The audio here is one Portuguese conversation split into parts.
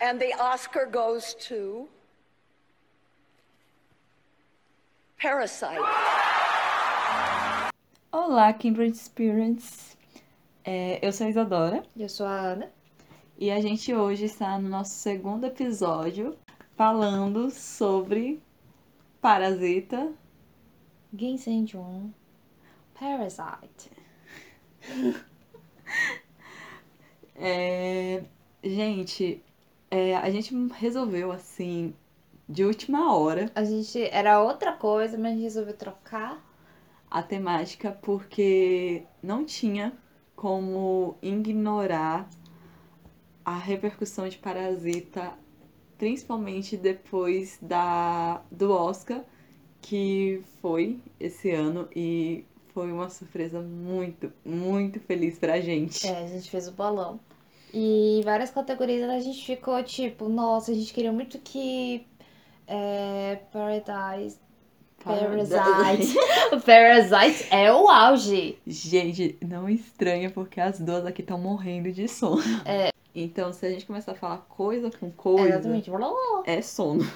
And the Oscar goes to Parasite. Olá, Kindred Spirits. É, eu sou a Isadora Eu sou a Ana. e a gente hoje está no nosso segundo episódio falando sobre Parasita. Ginseng Jun. Parasite. É, gente, é, a gente resolveu assim, de última hora, A gente era outra coisa, mas a gente resolveu trocar. a temática porque não tinha como ignorar a repercussão de Parasita, principalmente depois da do Oscar, que foi esse ano e foi uma surpresa muito, muito feliz pra gente. É, a gente fez o bolão. E várias categorias a gente ficou tipo, nossa, a gente queria muito que é, Paradise. Parasite. Parasite é o auge. Gente, não estranha porque as duas aqui estão morrendo de sono. É. Então, se a gente começar a falar coisa com coisa, Exatamente. é sono.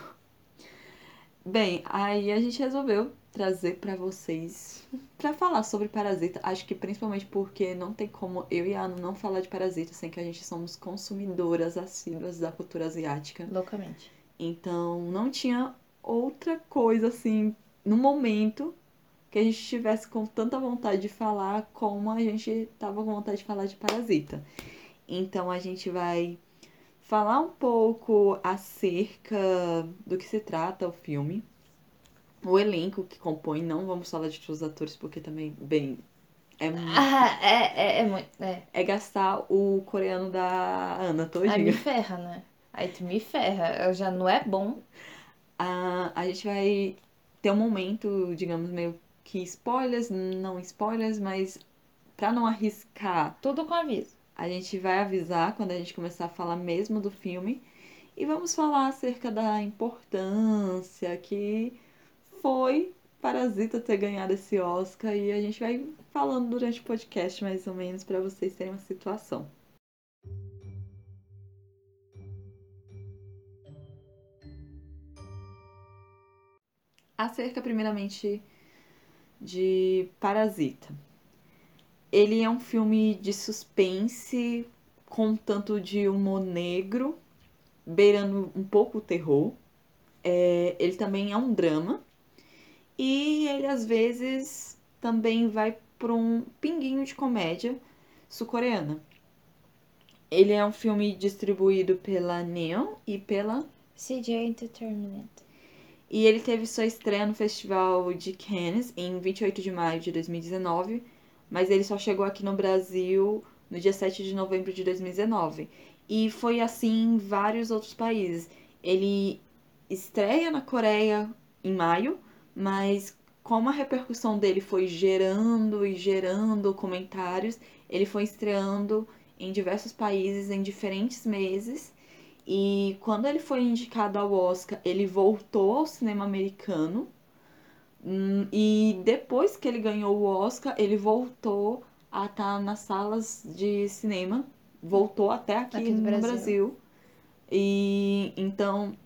Bem, aí a gente resolveu trazer pra vocês pra falar sobre Parasita. Acho que principalmente porque não tem como eu e a Ana não falar de Parasita sem que a gente somos consumidoras assíduas da cultura asiática. Loucamente. Então, não tinha outra coisa assim no momento que a gente estivesse com tanta vontade de falar como a gente tava com vontade de falar de Parasita. Então, a gente vai falar um pouco acerca do que se trata o filme, o elenco que compõe. Não vamos falar de todos os atores porque também, bem, é, mu- Ah, é, é, é muito. É. é gastar o coreano da Ana Aí todinha. me ferra, né? Aí tu me ferra. Eu já não é bom. a, a gente vai ter um momento, digamos, meio que spoilers, não spoilers, mas pra não arriscar, Tudo com aviso. a gente vai avisar quando a gente começar a falar mesmo do filme e vamos falar acerca da importância que foi Parasita ter ganhado esse Oscar e a gente vai falando durante o podcast mais ou menos pra vocês terem uma situação. Acerca primeiramente de Parasita. Ele é um filme de suspense com um tanto de humor negro, beirando um pouco o terror. É, ele também é um drama. E ele às vezes também vai para um pinguinho de comédia sul-coreana. Ele é um filme distribuído pela Neon e pela CJ Entertainment. e ele teve sua estreia no Festival de Cannes em 28 de maio de 2019, mas ele só chegou aqui no Brasil no dia 7 de novembro de 2019. E foi assim em vários outros países. Ele estreia na Coreia em maio, mas como a repercussão dele foi gerando e gerando comentários, ele foi estreando em diversos países em diferentes meses. E quando ele foi indicado ao Oscar, ele voltou ao cinema americano. Hum, E depois que ele ganhou o Oscar, ele voltou a estar nas salas de cinema. Voltou até aqui, Aqui no Brasil. Brasil. E então,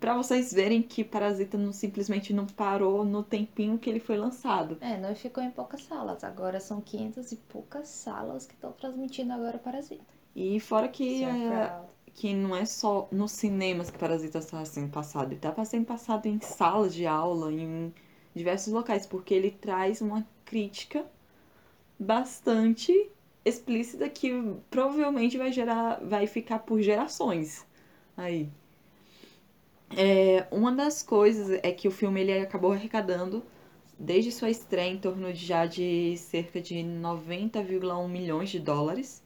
pra vocês verem que Parasita não, simplesmente não parou no tempinho que ele foi lançado. É, não ficou em poucas salas. Agora são 500 e poucas salas que estão transmitindo agora Parasita. E fora que é, proud. que não é só nos cinemas que Parasita está sendo passado, ele está sendo passado em salas de aula, em diversos locais, porque ele traz uma crítica bastante explícita que provavelmente vai gerar, vai ficar por gerações aí. É, uma das coisas é que o filme ele acabou arrecadando desde sua estreia em torno de já de cerca de 90,1 milhões de dólares.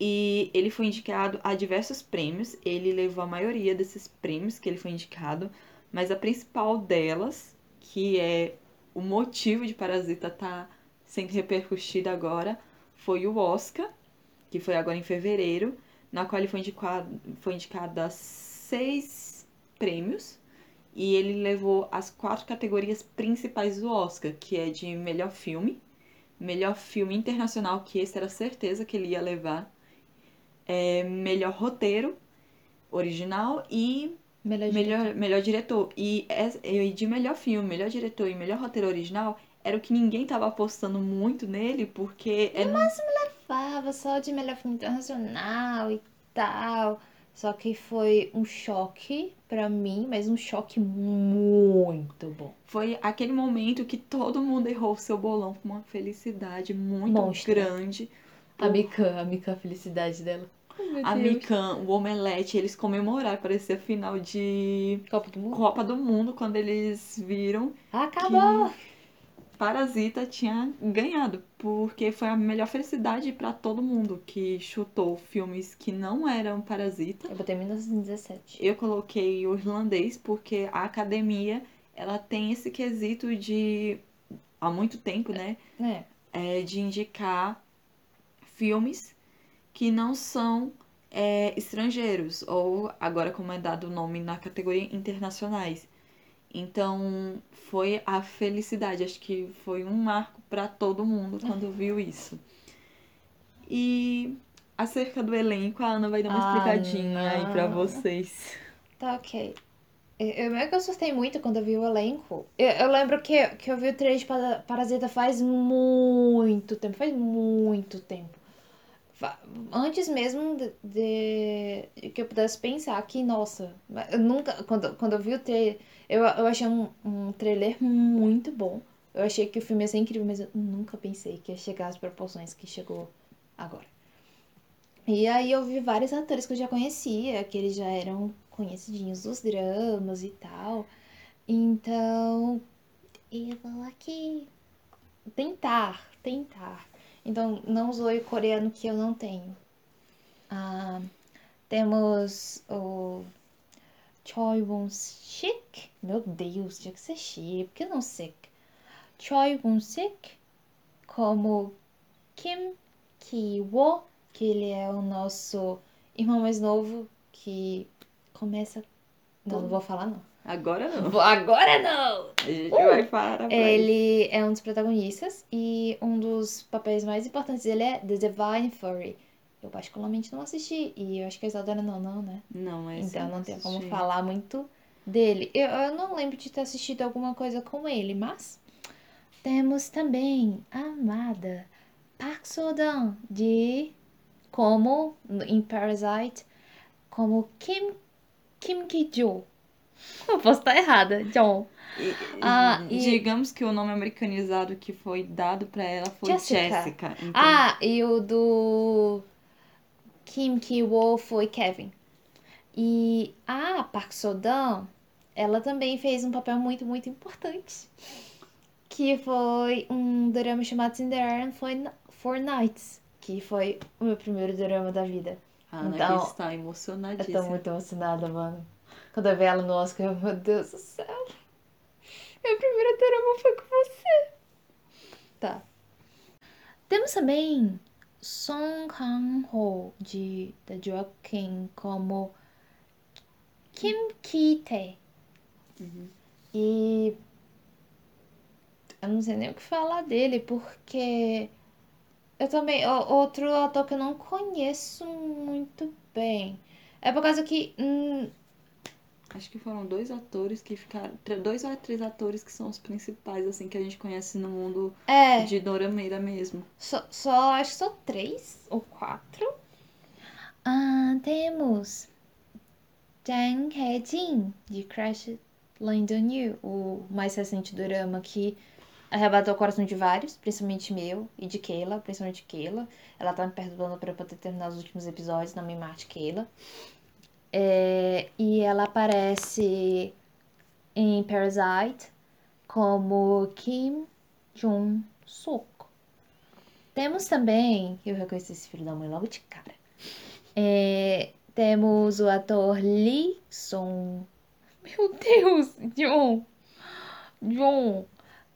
E ele foi indicado a diversos prêmios. Ele levou a maioria desses prêmios que ele foi indicado, mas a principal delas, que é o motivo de Parasita estar sendo repercutido agora, foi o Oscar, que foi agora em fevereiro, na qual ele foi indicado, foi indicado a seis prêmios. E ele levou as quatro categorias principais do Oscar, que é de melhor filme, melhor filme internacional, que esse era certeza que ele ia levar, é, melhor roteiro original e Melhor, melhor, melhor diretor. E, e de melhor filme, melhor diretor e melhor roteiro original era o que ninguém tava apostando muito nele, porque é num- Fava só de melhor filme internacional e tal. Só que foi um choque pra mim, mas um choque muito bom. foi aquele momento que todo mundo errou o seu bolão com uma felicidade muito Monstra. grande. A Mika, a Mika, a felicidade dela. A. Mikan, o Omelete, eles comemoraram, parecia final de Copa do Mundo. Copa do Mundo, quando eles viram Acabou! Parasita tinha ganhado, porque foi a melhor felicidade pra todo mundo que chutou filmes que não eram Parasita. Eu botei 1917. Eu coloquei o irlandês porque a academia ela tem esse quesito de há muito tempo, né, É. é, de indicar filmes que não são é, estrangeiros ou agora como é dado o nome na categoria internacionais. Então foi a felicidade, acho que foi um marco para todo mundo quando viu isso. E acerca do elenco, a Ana vai dar uma Ah, explicadinha aí para não. vocês. Tá, ok. Eu, é que assustei muito quando eu vi o elenco. Eu, eu lembro que, que eu vi o trailer de Para- Parasita faz muito tempo. Faz muito tempo. Antes mesmo de, de- que eu pudesse pensar que, nossa, eu nunca. Quando, quando eu vi o trailer, eu, eu achei um, um trailer muito bom. Eu achei que o filme ia ser incrível, mas eu nunca pensei que ia chegar às proporções que chegou agora. E aí eu vi vários atores que eu já conhecia, que eles já eram conhecidinhos dos dramas e tal. Então, eu vou aqui tentar, tentar. Então, não zoe o coreano que eu não tenho. Ah, temos o Choi Won-sik. Meu Deus, tinha que ser Sik, por que não Sik? Choi Won-sik como Kim Ki-wo, que ele é o nosso irmão mais novo que começa. Não, não vou falar não. Agora não. Agora não! A gente vai para. vai. Ele é um dos protagonistas e um dos papéis mais importantes dele é The Divine Furry. Eu particularmente não assisti e eu acho que a Isadora não, não, né? Não, é então não tem como falar muito dele. Eu, eu não lembro de ter assistido alguma coisa com ele, mas temos também a amada Park Sodan de como em Parasite como Kim Kim Ki-jo. Eu posso estar errada, John. E- Ah, e- Digamos que o nome americanizado que foi dado pra ela foi Jessica. Jessica. então- Ah, e o do Kim Ki-wo foi Kevin. E a Park Sodan, ela também fez um papel muito, muito importante. Que foi um drama chamado Cinderella for- for Nights. Que foi o meu primeiro drama da vida. a Ana então, está Eu emocionadíssima. tô muito emocionada, mano. Quando eu vi ela no Oscar, eu, meu Deus do céu. Meu primeiro drama foi com você. Tá. Temos também Song Kang-ho, de The Drug King, como Kim Ki-tae. E eu não sei nem o que falar dele, porque eu também. Outro ator que eu não conheço muito bem. É por causa que. hum, Acho que foram dois atores que ficaram. Dois ou três atores que são os principais, assim, que a gente conhece no mundo é. de Dorameira mesmo. Só, só acho que são três ou quatro. Ah, temos Jang Hae-jin, de Crash Landon You, o mais recente drama que arrebatou o coração de vários, principalmente meu e de Keila, principalmente Keila. Ela tá me perdoando pra eu poder terminar os últimos episódios, não me mate, Keila. É, e ela aparece em Parasite como Kim Jong-suk. Temos também, eu reconheci esse filho da mãe logo de cara. É, temos o ator Lee Song. Meu Deus, John! John!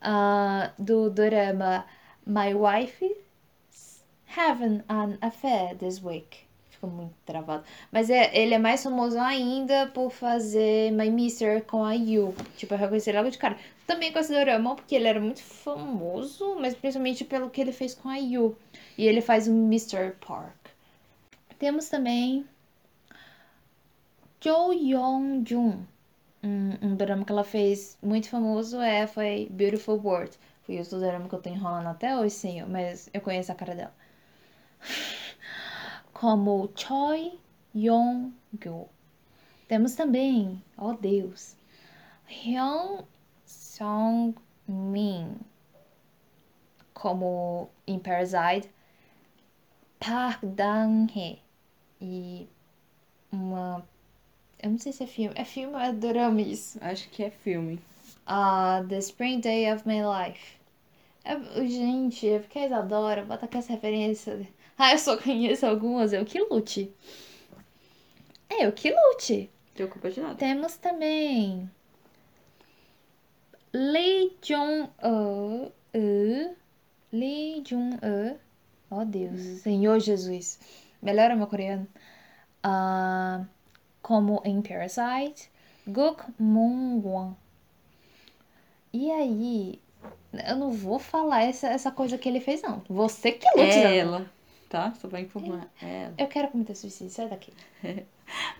ah, do drama My Wife's Having an Affair This Week. Ficou muito travado. Mas é, ele é mais famoso ainda por fazer My Mister com a Yu. Tipo, eu reconheci logo de cara. Também com esse drama, porque ele era muito famoso, mas principalmente pelo que ele fez com a Yu. E ele faz o Mr. Park. Temos também Jo Young-jun. Um, um drama que ela fez muito famoso é, foi Beautiful World. Foi o drama que eu tô enrolando até hoje, sim, mas eu conheço a cara dela. Como Choi Yong-gyo. Temos também, oh Deus, Hyun Song-min. Como em Parasite, Park Dang-hee. E uma. Eu não sei se é filme. É filme ou é drama isso? Acho que é filme. Ah, The Spring Day of My Life. É, gente, é porque a Isadora bota com essa referência. Ah, eu só conheço algumas, eu que lute. É, eu que lute. Preocupa de nada. Temos também Lee Jong-uh. uh, Lee Jong-uh. Oh, Deus. Senhor Jesus. Melhora meu coreano. Ah, como em Parasite. Guk Moon-won. E aí, eu não vou falar essa, essa coisa que ele fez, não. Você que lute, É Isadora. ela, tá? Só pra informar. É ela. Eu quero cometer suicídio, sai daqui.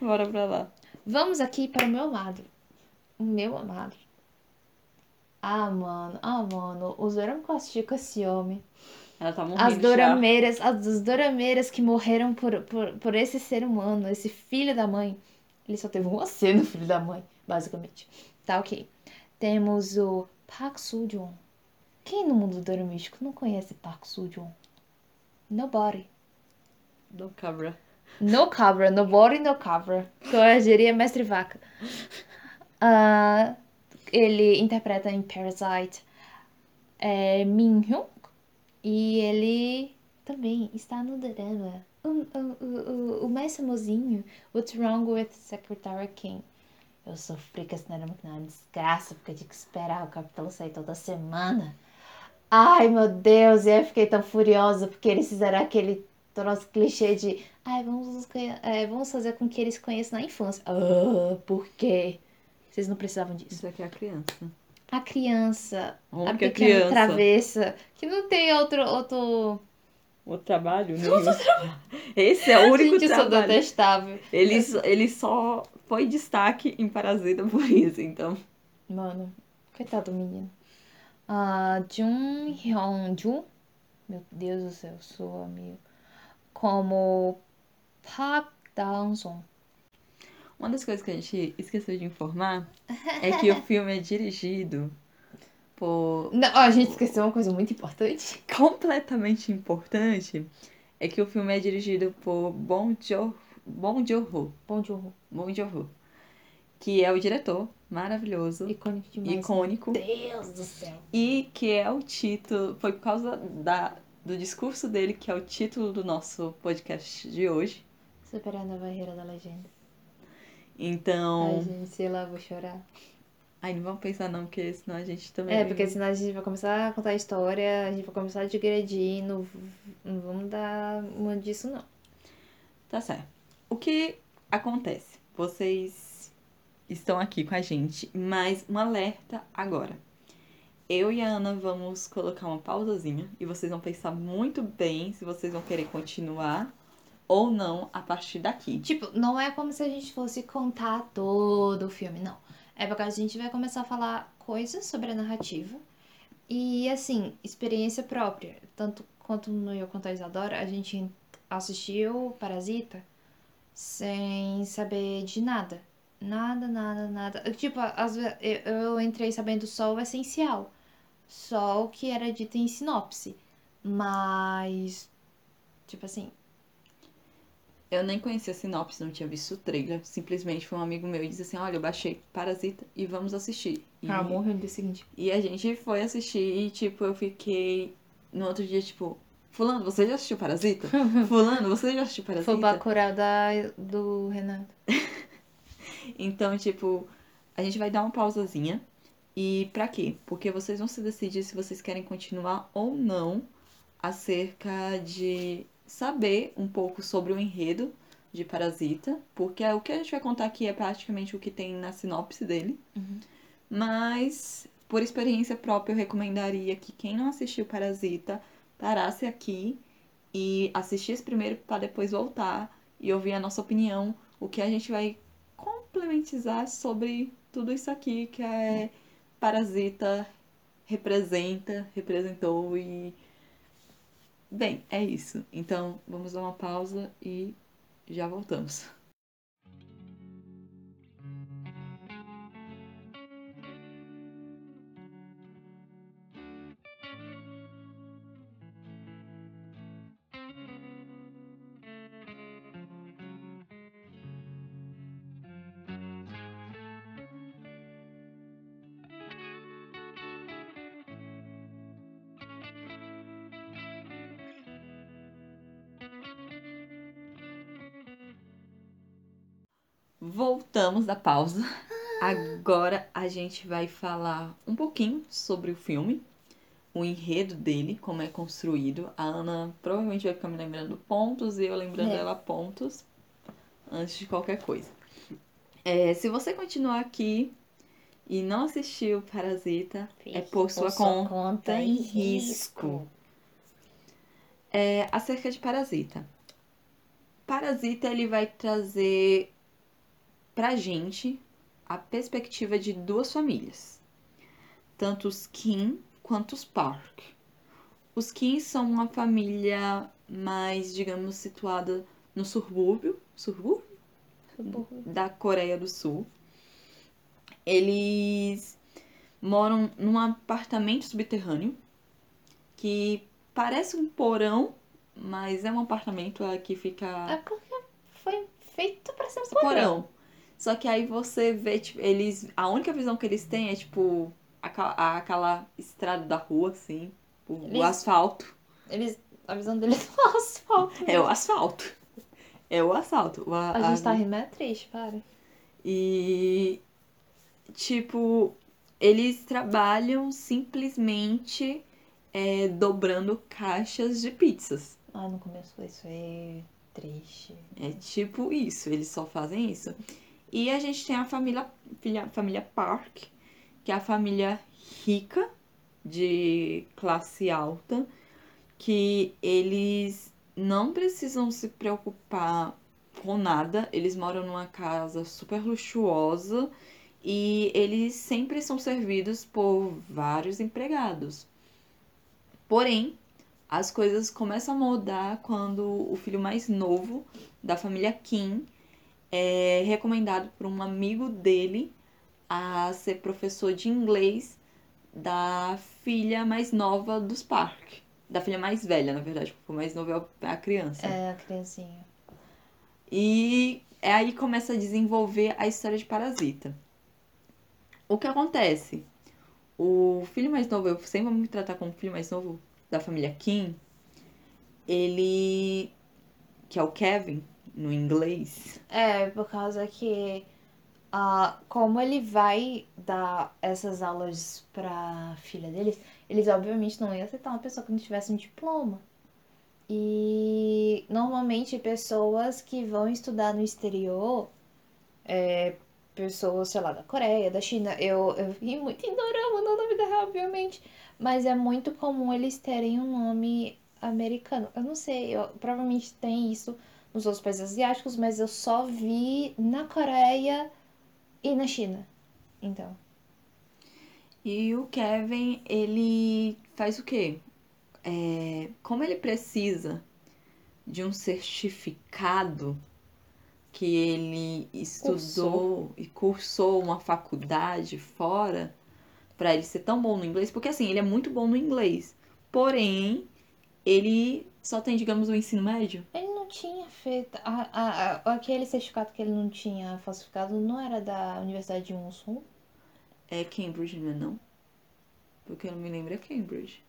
Bora pra lá. Vamos aqui para o meu amado. O meu amado. Ah, mano. Ah, mano. Os doramas que eu assisti com esse homem. Ela tá morrendo As já. dorameiras, as as dorameiras que morreram por, por, por esse ser humano, esse filho da mãe. Ele só teve uma cena, filho da mãe, basicamente. Tá, ok. Temos o Park Soo-joon. Quem no mundo doramístico não conhece Park Soo-joon? Nobody. Do cabra. No cabra, nobody no cabra. Corrigiria mestre vaca. Ah, ele interpreta em Parasite é, Min Hyun e ele também está no drama. O, o, o, o mais famosinho, What's Wrong with Secretary King. Eu sofri com esse drama que não é uma desgraça, porque eu tinha que esperar o capítulo sair toda semana. Ai, meu Deus, e eu fiquei tão furiosa porque eles fizeram aquele troço clichê de ai, vamos, é, vamos fazer com que eles se conheçam na infância. Ah, por quê? Vocês não precisavam disso. Isso aqui é a criança. A criança, a é pequena criança? travessa, que não tem outro. outro... O trabalho, né? Esse é o único Gente, trabalho. detestável. Ele, só- ele só foi destaque em Parasita por isso, então. Mano, coitado do menino. Ah, Jun Hyun-ju. Meu Deus do céu, sou amigo. Como Park Dang-sung. Uma das coisas que a gente esqueceu de informar é que o filme é dirigido por. Não, a gente esqueceu uma coisa muito importante. Completamente importante é que o filme é dirigido por Bong Jo- Bong Joon-ho. Bong Joon-ho. Que é o diretor maravilhoso, Icônico demais. icônico. Meu Deus do céu. E que é o título, foi por causa da, do discurso dele que é o título do nosso podcast de hoje. Superando a barreira da legenda. Então, Ai, gente, sei lá, vou chorar. ai, não vamos pensar não, porque senão a gente também. É, porque senão a gente vai começar a contar a história, a gente vai começar a digredir, não, não vamos dar uma disso, não. Tá certo. O que acontece? Vocês estão aqui com a gente, mas um alerta agora. Eu e a Ana vamos colocar uma pausazinha e vocês vão pensar muito bem se vocês vão querer continuar ou não a partir daqui. Tipo, não é como se a gente fosse contar todo o filme, não. É porque a gente vai começar a falar coisas sobre a narrativa e, assim, experiência própria. Tanto quanto no Eu quanto a Isadora, a gente assistiu Parasita sem saber de nada. Nada, nada, nada. Tipo, às eu eu entrei sabendo só o essencial. Só o que era dito em sinopse. Mas, tipo assim, Eu nem conhecia a sinopse, não tinha visto o trailer. Simplesmente foi um amigo meu e disse assim: Olha, eu baixei Parasita e vamos assistir. E, ah, morreu no dia seguinte. e a gente foi assistir e, tipo, eu fiquei no outro dia, tipo, Fulano, você já assistiu Parasita? Fulano, você já assistiu Parasita? Foi o Bacurau da, do Renato. Então, tipo, a gente vai dar uma pausazinha. E pra quê? Porque vocês vão se decidir se vocês querem continuar ou não acerca de saber um pouco sobre o enredo de Parasita, porque é o que a gente vai contar aqui é praticamente o que tem na sinopse dele. Uhum. Mas, por experiência própria, eu recomendaria que quem não assistiu Parasita parasse aqui e assistisse primeiro para depois voltar e ouvir a nossa opinião, o que a gente vai problematizar sobre tudo isso aqui que é Parasita representa, representou e. Bem, é isso. Então vamos dar uma pausa e já voltamos. Voltamos da pausa. Agora a gente vai falar um pouquinho sobre o filme, o enredo dele, como é construído. A Ana provavelmente vai ficar me lembrando pontos e eu lembrando É. ela pontos antes de qualquer coisa. É, se você continuar aqui e não assistiu Parasita, é por sua conta em risco. É, acerca de Parasita. Parasita ele vai trazer pra gente a perspectiva de duas famílias, tanto os Kim quanto os Park. Os Kim são uma família mais, digamos, situada no subúrbio, subúrbio da Coreia do Sul. Eles moram num apartamento subterrâneo que parece um porão, mas é um apartamento é, que fica É porque foi feito pra ser um porão. porão. Só que aí você vê, tipo, eles. A única visão que eles têm é, tipo, aca- a- aquela estrada da rua, assim. O, o Eles- asfalto. Eles, a visão deles é o asfalto. É o asfalto. É o asfalto. O a- A gente tá a- rindo é triste, para. E. Tipo, eles trabalham simplesmente é, dobrando caixas de pizzas. Ai, no começo isso é triste. É tipo isso, eles só fazem isso. E a gente tem a família, filha- família Park, que é a família rica, de classe alta, que eles não precisam se preocupar com nada, eles moram numa casa super luxuosa e eles sempre são servidos por vários empregados. Porém, as coisas começam a mudar quando o filho mais novo da família Kim é recomendado por um amigo dele a ser professor de inglês da filha mais nova dos Park. Da filha mais velha, na verdade, porque o mais novo é a criança. É, a criancinha. E é aí que começa a desenvolver a história de Parasita. O que acontece? O filho mais novo, eu sempre vou me tratar como filho mais novo da família Kim, ele. que é o Kevin, no inglês. É, por causa que ah, como ele vai dar essas aulas pra filha deles, eles obviamente não iam aceitar uma pessoa que não tivesse um diploma. E normalmente pessoas que vão estudar no exterior, é, pessoas, sei lá, da Coreia, da China, eu, eu vi muito em dorama, não na vida real, obviamente, mas é muito comum eles terem um nome americano. Eu não sei, eu, provavelmente tem isso nos outros países asiáticos, mas eu só vi na Coreia e na China. Então, E o Kevin, ele faz o quê? É, como ele precisa de um certificado que ele estudou e cursou uma faculdade fora para ele ser tão bom no inglês, porque assim, ele é muito bom no inglês. Porém, ele só tem, digamos, o ensino médio. ele não tinha feito. a- a- a- aquele certificado que ele não tinha falsificado não era da Universidade de Monsun? É Cambridge, não é não? Porque eu não me lembro é Cambridge.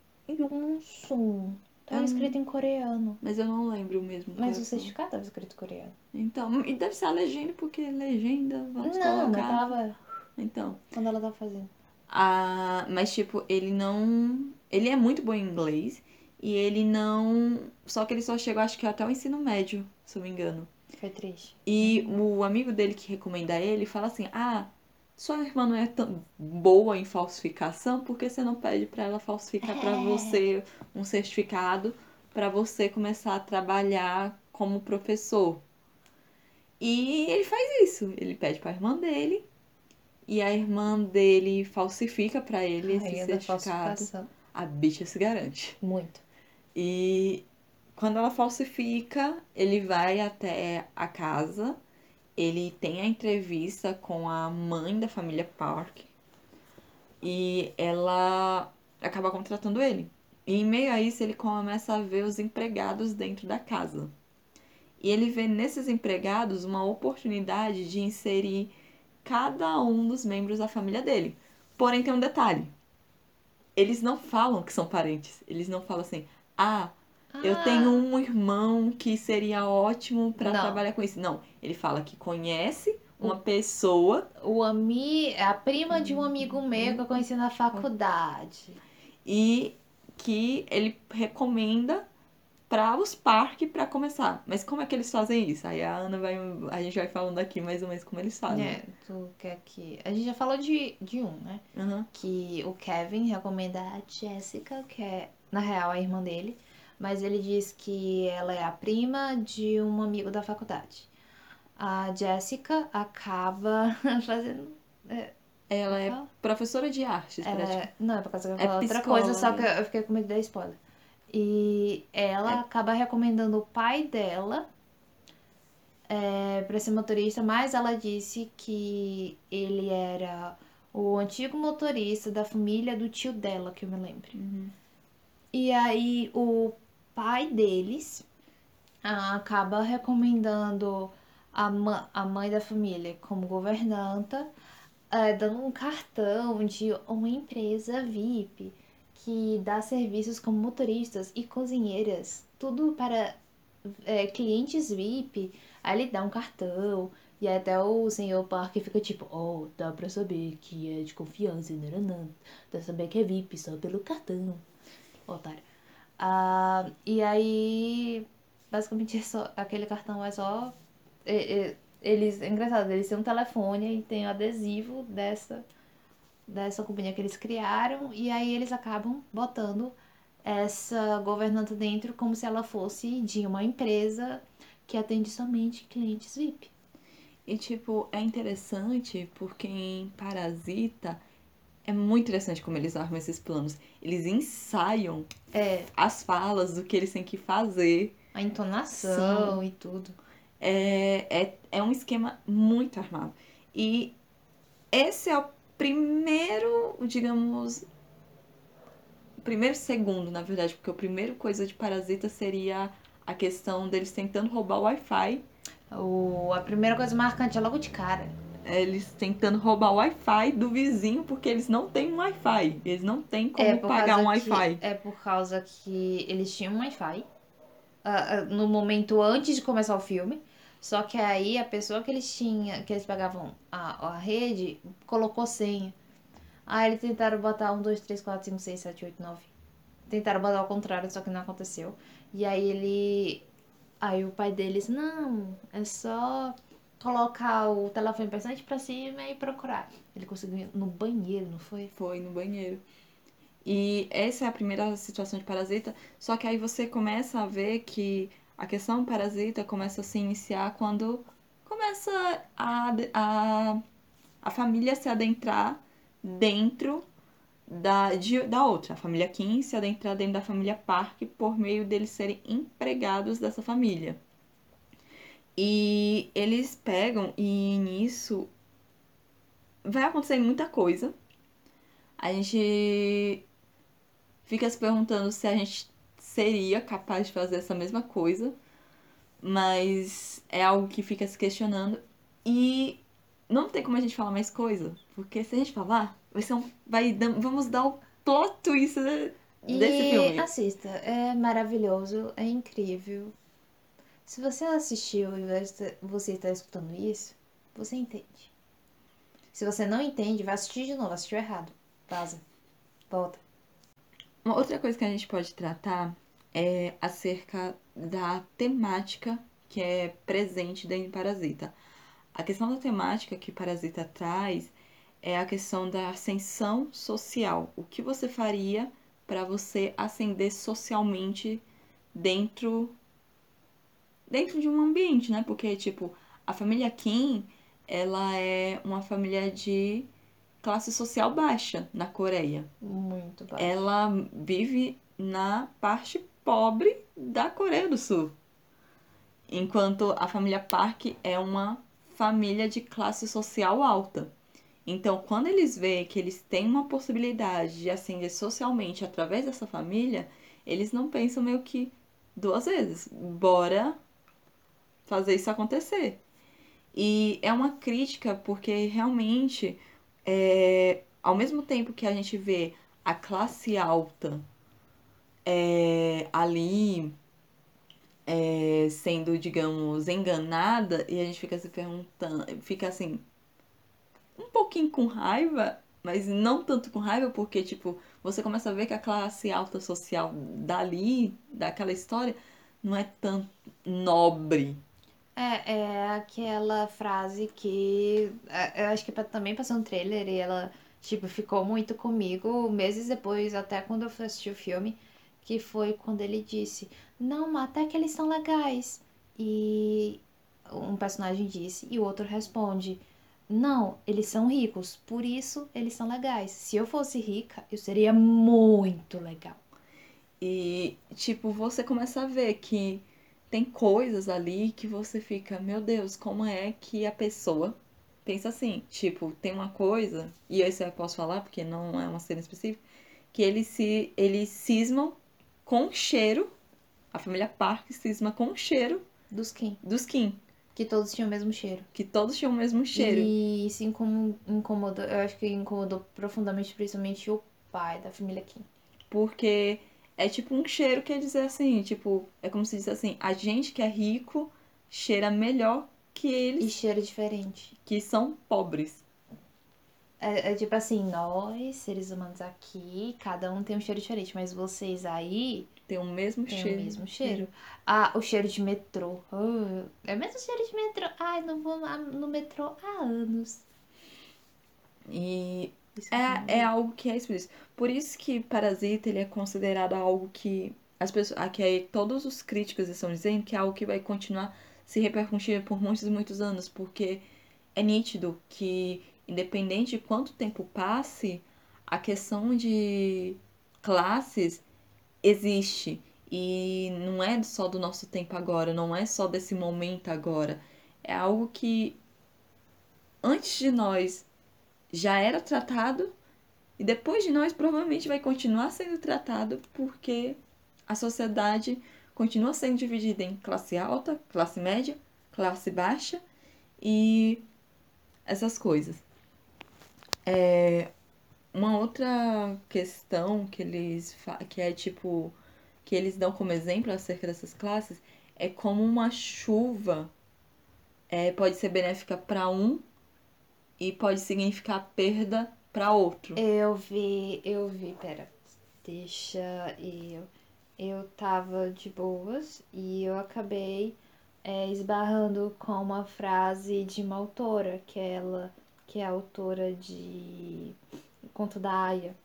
Monsun. Tava Hum. escrito em coreano. Mas eu não lembro mesmo. Mas o é. certificado tava escrito em coreano. Então, e deve ser a legenda, porque legenda, vamos não, não colocar. tava. Então, Quando ela tava fazendo. a... mas tipo, ele não... Ele é muito bom em inglês e ele não... Só que ele só chegou, acho que até o ensino médio, se eu não me engano. Foi triste. E o amigo dele que recomenda ele fala assim, ah, sua irmã não é tão boa em falsificação, por que você não pede pra ela falsificar pra É. você um certificado pra você começar a trabalhar como professor? E ele faz isso. Ele pede pra irmã dele. E a irmã dele falsifica pra ele esse certificado. A bicha se garante. Muito. E quando ela falsifica, ele vai até a casa. Ele tem a entrevista com a mãe da família Park. E ela acaba contratando ele. E em meio a isso, ele começa a ver os empregados dentro da casa. E ele vê nesses empregados uma oportunidade de inserir cada um dos membros da família dele. Porém, tem um detalhe. Eles não falam que são parentes. Eles não falam assim, ah, eu Ah, tenho um irmão que seria ótimo pra Não. trabalhar com isso. Não, ele fala que conhece uma pessoa O ami... A prima de um amigo meu que eu conheci na faculdade. e que ele recomenda para os parques para começar. Mas como é que eles fazem isso? Aí a Ana vai, a gente vai falando aqui mais ou menos como eles fazem. É, tu quer que. A gente já falou de, de um, né? Aham. que o Kevin recomenda a Jessica, que é, na real, a irmã dele, mas ele diz que ela é a prima de um amigo da faculdade. A Jessica acaba fazendo. Ela é Fala. professora de artes, Ela é, não, é por causa que eu É falar outra coisa, só que eu fiquei com medo dar spoiler. E ela É. acaba recomendando o pai dela é, para ser motorista, mas ela disse que ele era o antigo motorista da família do tio dela, que eu me lembro. Uhum. E aí o pai deles ah, acaba recomendando a, a mãe da família como governanta, eh, dando um cartão de uma empresa VIP que dá serviços como motoristas e cozinheiras, tudo para eh, clientes VIP. Aí ele dá um cartão. E até o senhor Park fica tipo, oh, dá pra saber que é de confiança, não. Dá pra saber que é VIP só pelo cartão. Otário. Ah, e aí, basicamente, é só, aquele cartão é só. é- é- eles, é engraçado, eles têm um telefone e tem o adesivo dessa, dessa companhia que eles criaram, e aí eles acabam botando essa governanta dentro como se ela fosse de uma empresa que atende somente clientes VIP. E, tipo, é interessante porque em Parasita é muito interessante como eles armam esses planos. Eles ensaiam É, as falas do que eles têm que fazer. a entonação e tudo. É, é, é um esquema muito armado. E esse é o primeiro, digamos. O primeiro segundo, na verdade, porque a primeira coisa de Parasita seria a questão deles tentando roubar o Wi-Fi. O, a primeira coisa marcante é logo de cara. Eles tentando roubar o Wi-Fi do vizinho porque eles não têm um Wi-Fi. Eles não têm como É pagar um Wi-Fi. é por causa que eles tinham um Wi-Fi ah, ah, no momento antes de começar o filme. Só que aí a pessoa que eles tinham, que eles pegavam a, a rede, colocou senha. Aí eles tentaram botar 1, 2, 3, 4, 5, 6, 7, 8, 9. Tentaram botar ao contrário, só que não aconteceu. E aí ele. Aí o pai deles, não, é só colocar o telefone bastante pra cima e procurar. Ele conseguiu no banheiro, não foi? Foi no banheiro. E essa é a primeira situação de parasita. Só que aí você começa a ver que a questão parasita começa a se iniciar quando começa a, a, a família se adentrar dentro da, de, da outra. A família Kim se adentrar dentro da família Park por meio deles serem empregados dessa família. E eles pegam e nisso vai acontecer muita coisa. A gente fica se perguntando se a gente seria capaz de fazer essa mesma coisa, mas é algo que fica se questionando e não tem como a gente falar mais coisa, porque se a gente falar, vai ser um, vai vamos dar o plot twist de- desse E filme. assista, é maravilhoso, é incrível. Se você assistiu e você- está escutando isso, você entende. Se você não entende, vai assistir de novo, assistiu errado. Vaza. Volta. Uma outra coisa que a gente pode tratar é acerca da temática que é presente dentro de Parasita. A questão da temática que Parasita traz é a questão da ascensão social. O que você faria para você ascender socialmente dentro dentro de um ambiente, né? Porque tipo, a família Kim, ela é uma família de classe social baixa na Coreia. Muito baixo. Ela vive na parte pobre da Coreia do Sul. Enquanto a família Park é uma família de classe social alta. Então, quando eles veem que eles têm uma possibilidade de ascender socialmente através dessa família, eles não pensam meio que duas vezes. Bora fazer isso acontecer. E é uma crítica porque realmente, é, ao mesmo tempo que a gente vê a classe alta é, ali é, sendo, digamos, enganada, e a gente fica se perguntando, fica assim, um pouquinho com raiva, mas não tanto com raiva, porque, tipo, você começa a ver que a classe alta social dali, daquela história, não é tão nobre. É, é aquela frase que é, eu acho que também passou um trailer e ela, tipo, ficou muito comigo meses depois, até quando eu fui assistir o filme, que foi quando ele disse, não, mas até que eles são legais. E um personagem disse, e o outro responde, não, eles são ricos, por isso eles são legais. Se eu fosse rica, eu seria muito legal. E, tipo, você começa a ver que tem coisas ali que você fica, meu Deus, como é que a pessoa pensa assim? Tipo, tem uma coisa, e esse eu posso falar porque não é uma cena específica, que eles se eles cismam com cheiro, a família Park cisma com cheiro Dos Kim, dos Kim, que todos tinham o mesmo cheiro. que todos tinham o mesmo cheiro. E isso incom- incomodou, eu acho que incomodou profundamente, principalmente o pai da família Kim. Porque é tipo um cheiro que é dizer assim, tipo, é como se diz assim, a gente que é rico cheira melhor que E eles cheiro diferente. que são pobres. É, é tipo assim, nós, seres humanos aqui, cada um tem um cheiro diferente, mas vocês aí Tem o mesmo têm cheiro. o mesmo cheiro. Ah, o cheiro de metrô. Ah, é o mesmo cheiro de metrô. Ai, não vou lá no metrô há anos. E Isso é é, é algo que é explícito. Por isso que Parasita ele é considerado algo que as pessoas, que aí todos os críticos estão dizendo que é algo que vai continuar se repercutindo por muitos e muitos anos, porque é nítido que independente de quanto tempo passe, a questão de classes existe e não é só do nosso tempo agora, não é só desse momento agora. É algo que antes de nós já era tratado e depois de nós provavelmente vai continuar sendo tratado porque a sociedade continua sendo dividida em classe alta, classe média, classe baixa e essas coisas. É, uma outra questão que eles que é tipo que eles dão como exemplo acerca dessas classes é como uma chuva é, pode ser benéfica para um e pode significar perda para outro. Eu vi, eu vi, pera. Deixa eu. Eu tava de boas e eu acabei é, esbarrando com uma frase de uma autora, que é ela, que é autora de Conto da Aya.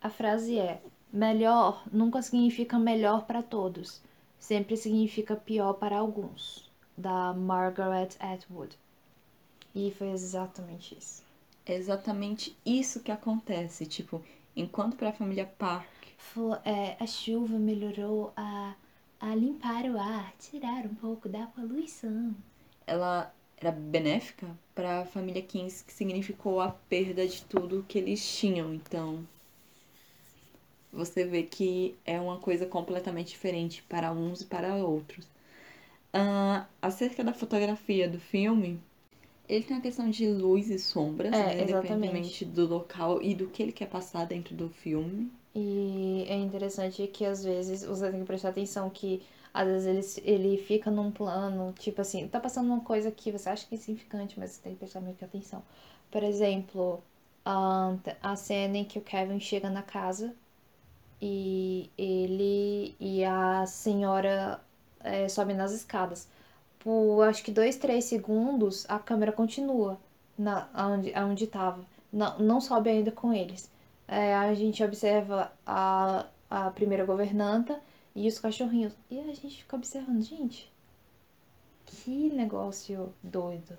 A frase é: melhor nunca significa melhor para todos, sempre significa pior para alguns. Da Margaret Atwood. E foi exatamente isso. É exatamente isso que acontece, tipo, enquanto para a família Park Fo- é, a chuva melhorou a, a limpar o ar, tirar um pouco da poluição. ela era benéfica para a família Kings, que significou a perda de tudo que eles tinham. Então, você vê que é uma coisa completamente diferente para uns e para outros. Ah, acerca da fotografia do filme, ele tem a questão de luz e sombras, É, né, independentemente do local e do que ele quer passar dentro do filme. E é interessante que às vezes você tem que prestar atenção que às vezes ele, ele fica num plano, tipo assim, tá passando uma coisa que você acha que é insignificante, mas você tem que prestar meio que atenção. Por exemplo, a, a cena em que o Kevin chega na casa e ele e a senhora é, sobem nas escadas. Por acho que dois, três segundos, a câmera continua na, onde, onde tava. Não, não sobe ainda com eles. É, a gente observa a, a primeira governanta e os cachorrinhos. E a gente fica observando, gente. que negócio doido.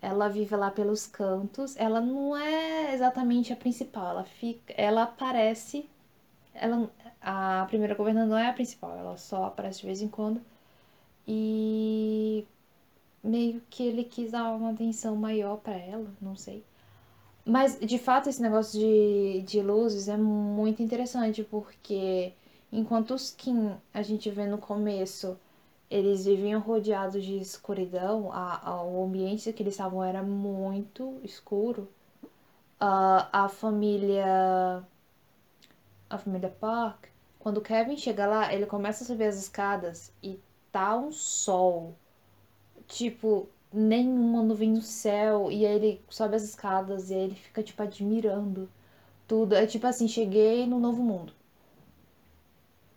Ela vive lá pelos cantos. Ela não é exatamente a principal. Ela fica, ela aparece. Ela, a primeira governanta não é a principal. Ela só aparece de vez em quando. E meio que ele quis dar uma atenção maior pra ela, não sei. Mas de fato esse negócio de, de luzes é muito interessante porque enquanto os Kim a gente vê no começo eles viviam rodeados de escuridão, a, a, o ambiente que eles estavam era muito escuro. Uh, a família. A família Park, quando o Kevin chega lá, ele começa a subir as escadas e tá um sol. Tipo, nenhuma nuvem no céu. E aí ele sobe as escadas e aí ele fica, tipo, admirando tudo. É tipo assim, cheguei no novo mundo.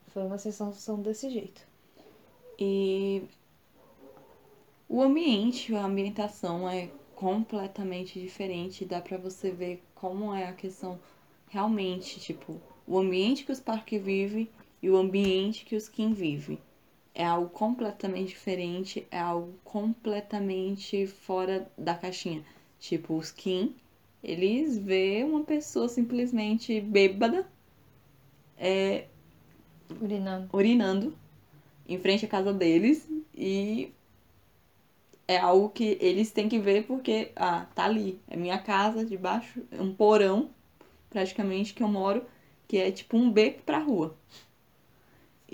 Foi uma sensação desse jeito. E o ambiente, a ambientação é completamente diferente. Dá pra você ver como é a questão realmente, tipo, o ambiente que os parques vivem e o ambiente que os Kim vivem. É algo completamente diferente, é algo completamente fora da caixinha. Tipo, os Kim, eles vê uma pessoa simplesmente bêbada, é, Urinando. urinando em frente à casa deles e é algo que eles têm que ver porque, ah, tá ali, é minha casa debaixo, é um porão praticamente que eu moro, que é tipo um beco pra rua.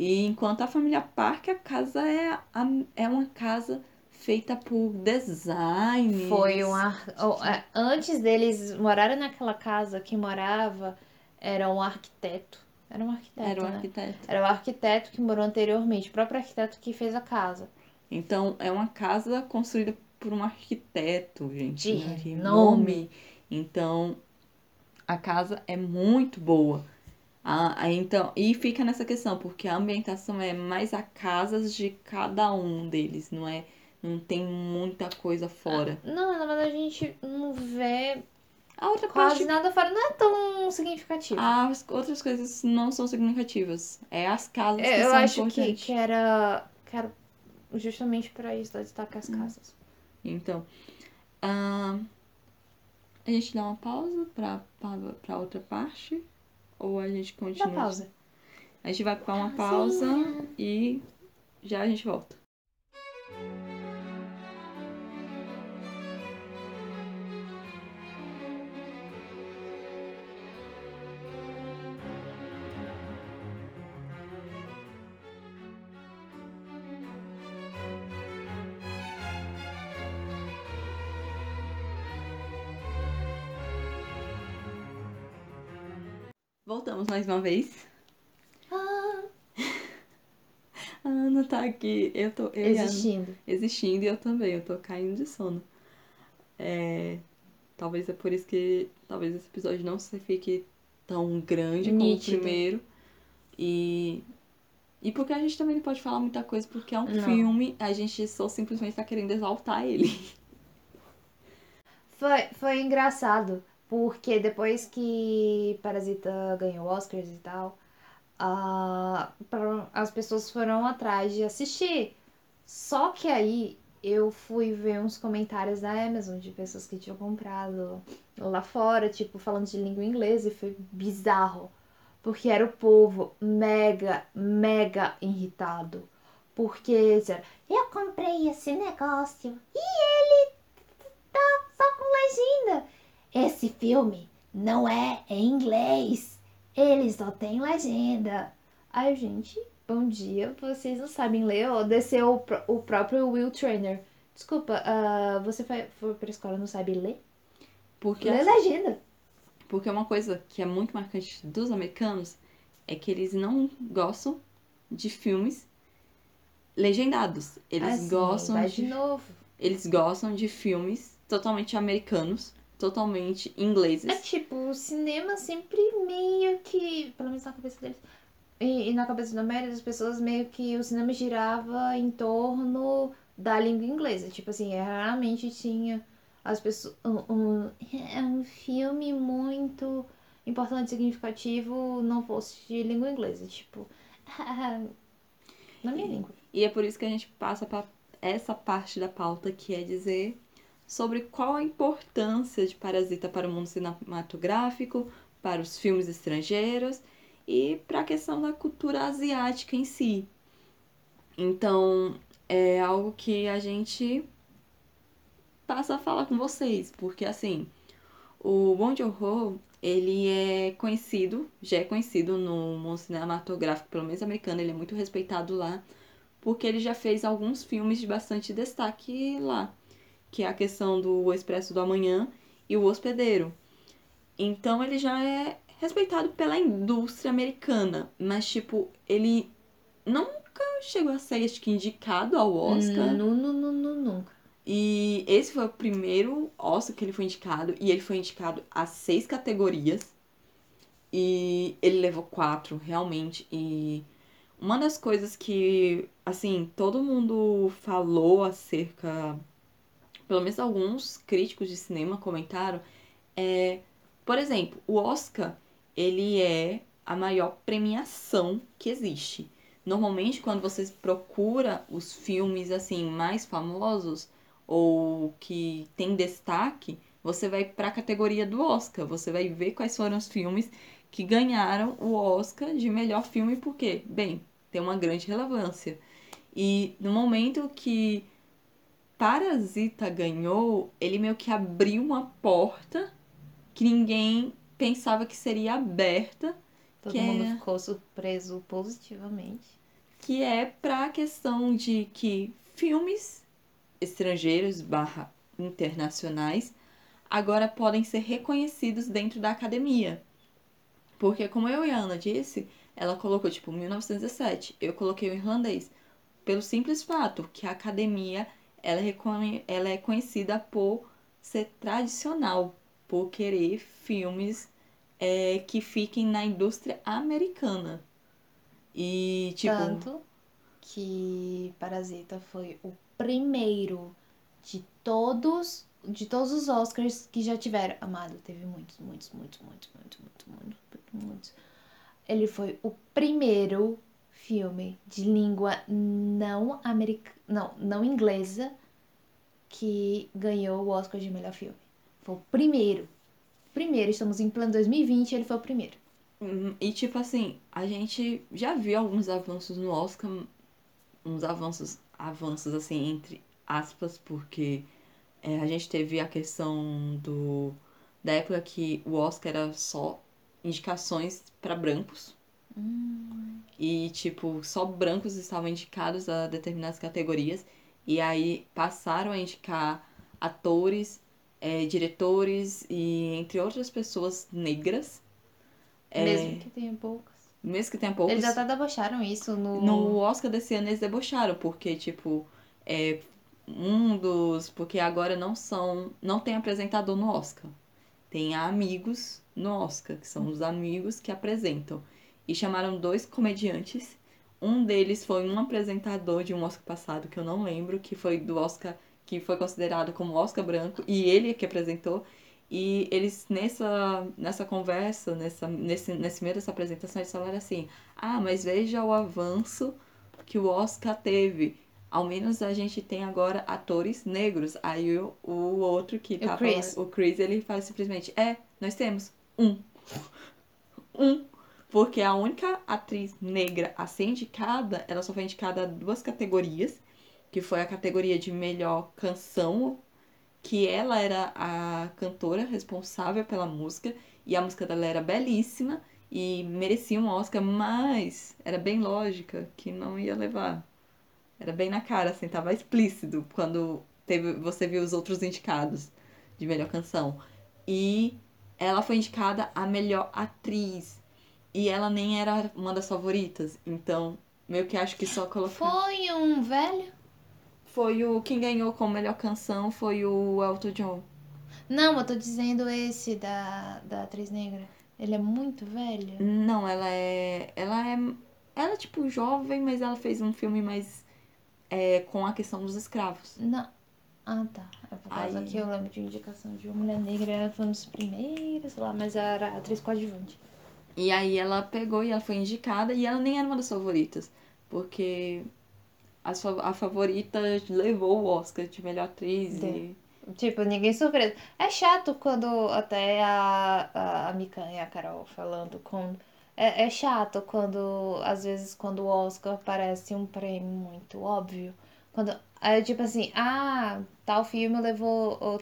E enquanto a família Park, a casa é, a, é uma casa feita por design. Foi um ar... oh, é, antes deles morarem naquela casa, quem morava era um arquiteto. Era um arquiteto. Era um né? arquiteto. Era o arquiteto que morou anteriormente, o próprio arquiteto que fez a casa. Então, é uma casa construída por um arquiteto, gente. De né? Que renome. Então, a casa é muito boa. Ah, então, e fica nessa questão, porque a ambientação é mais a casas de cada um deles, não é? Não tem muita coisa fora. Não, na verdade a gente não vê A outra quase parte, nada fora, não é tão significativo. as outras coisas não são significativas. É as casas que É, eu são acho que, importantes. que era. Que era justamente pra isso, dar destaque Hum. casas. Então, ah, a gente dá uma pausa pra outra parte? Ou a gente continua? pausa. A gente vai pra uma pausa e já a gente volta. Mais uma vez. Ah, A Ana tá aqui. Eu tô. Eu e existindo. existindo e eu também. Eu tô caindo de sono. É, talvez é por isso que. Talvez esse episódio não se fique tão grande como o Nítido. primeiro. E. E porque a gente também não pode falar muita coisa, porque é um Não. filme, a gente só simplesmente tá querendo exaltar ele. Foi, foi engraçado, porque depois que Parasita ganhou Oscars e tal, pra- as pessoas foram atrás de assistir. Só que aí eu fui ver uns comentários da Amazon de pessoas que tinham comprado lá fora, tipo, falando de língua inglesa, e foi bizarro. Porque era o povo mega, mega irritado. Porque disseram, eu comprei esse negócio e ele tá só com legenda. Esse filme não é em inglês. Ele só tem legenda. Ai, gente, bom dia. Vocês não sabem ler? Ó, desceu o, pró- o próprio Will Trainer. Desculpa, ah, você foi, foi pra escola e não sabe ler? Porque Lê legenda. Porque uma coisa que é muito marcante dos americanos é que eles não gostam de filmes legendados. Eles Assim, gostam de, de novo. eles gostam de filmes totalmente americanos, totalmente ingleses. É tipo, o cinema sempre meio que, pelo menos na cabeça deles, e, e na cabeça da maioria das pessoas, meio que o cinema girava em torno da língua inglesa. Tipo assim, raramente tinha as pessoas. Um, um- é um filme muito importante, significativo, não fosse de língua inglesa. Tipo, na minha língua. E é por isso que a gente passa pra essa parte da pauta que é dizer sobre qual a importância de Parasita para o mundo cinematográfico, para os filmes estrangeiros e para a questão da cultura asiática em si. Então, é algo que a gente passa a falar com vocês, porque assim, o Bong Joon-ho, ele é conhecido, já é conhecido no mundo cinematográfico, pelo menos americano, ele é muito respeitado lá, porque ele já fez alguns filmes de bastante destaque lá, que é a questão do Expresso do Amanhã e O Hospedeiro. Então ele já é respeitado pela indústria americana, mas tipo, ele nunca chegou a ser acho que indicado ao Oscar. Nu, nu, nu, nu, nunca. E esse foi o primeiro Oscar que ele foi indicado. E ele foi indicado a seis categorias. E ele levou quatro, realmente. E uma das coisas que, assim, todo mundo falou acerca. Pelo menos alguns críticos de cinema comentaram. É. Por exemplo, o Oscar, ele é a maior premiação que existe. Normalmente, quando você procura os filmes, assim, mais famosos ou que tem destaque, você vai para a categoria do Oscar. Você vai ver quais foram os filmes que ganharam o Oscar de melhor filme, porque, bem, tem uma grande relevância. E no momento que Parasita ganhou, ele meio que abriu uma porta que ninguém pensava que seria aberta, Todo Que mundo é- ficou surpreso positivamente. que é para a questão de que filmes estrangeiros barra internacionais agora podem ser reconhecidos dentro da academia. Porque como eu e a Ana disse, ela colocou tipo 1917, eu coloquei o irlandês. Pelo simples fato que a academia ela é, ela é conhecida por ser tradicional, por querer filmes é, que fiquem na indústria americana. E, tipo. Tanto que Parasita foi o primeiro de todos de todos os Oscars que já tiveram. Amado, teve muitos, muitos, muitos, muitos, muitos, muitos, muitos, muitos. Ele foi o primeiro filme de língua não americana, não, não inglesa que ganhou o Oscar de melhor filme. Foi o primeiro. Primeiro, estamos em plano 2020, ele foi o primeiro. Hum, E tipo assim, a gente já viu alguns avanços no Oscar, uns avanços, avanços assim, entre aspas, porque é, a gente teve a questão do da época que o Oscar era só indicações para brancos. E tipo, só brancos estavam indicados a determinadas categorias. E aí passaram a indicar atores, é, diretores e entre outras pessoas negras. É, Mesmo que tenha poucas. mesmo que tenha poucos. Eles até debocharam isso no. No Oscar desse ano eles debocharam, porque, tipo, é um dos. Porque agora não são. Não tem apresentador no Oscar. Tem amigos no Oscar, que são os amigos que apresentam. E chamaram dois comediantes. Um deles foi um apresentador de um Oscar passado, que eu não lembro, que foi do Oscar, que foi considerado como Oscar branco, e ele é que apresentou. E eles, nessa, nessa conversa, nessa, nesse, nesse meio dessa apresentação, eles falaram assim: ah, mas veja o avanço que o Oscar teve. Ao menos a gente tem agora atores negros. Aí o, o outro que O tá Chris. o Chris, ele fala simplesmente: é, nós temos um. Um. Porque a única atriz negra a ser indicada, ela só foi indicada a duas categorias, que foi a categoria de melhor canção, que ela era a cantora responsável pela música, e a música dela era belíssima e merecia um Oscar, mas era bem lógica que não ia levar. Era bem na cara, assim, tava explícito quando teve, você viu os outros indicados de melhor canção. E ela foi indicada a melhor atriz. E ela nem era uma das favoritas. Então, meio que acho que só colocar. Foi um velho? Foi o. Quem ganhou como melhor canção foi o Elton John. Não, eu tô dizendo esse da, da atriz negra. Ele é muito velho. Não, ela é. Ela é. Ela é tipo jovem, mas ela fez um filme mais. É, com a questão dos escravos. Não. Ah, tá. É por causa Aí- que eu lembro de indicação de uma mulher negra, ela foi um dos primeiros, sei lá, mas era atriz coadjuvante. E aí ela pegou e ela foi indicada e ela nem era uma das favoritas. Porque a, sua, a favorita levou o Oscar de melhor atriz. E... Tipo, ninguém surpresa. É chato quando até a, a, a Mikan e a Carol falando com. É, é chato quando, às vezes, quando o Oscar parece um prêmio muito óbvio. Quando. É tipo assim, ah, tal filme levou, ou,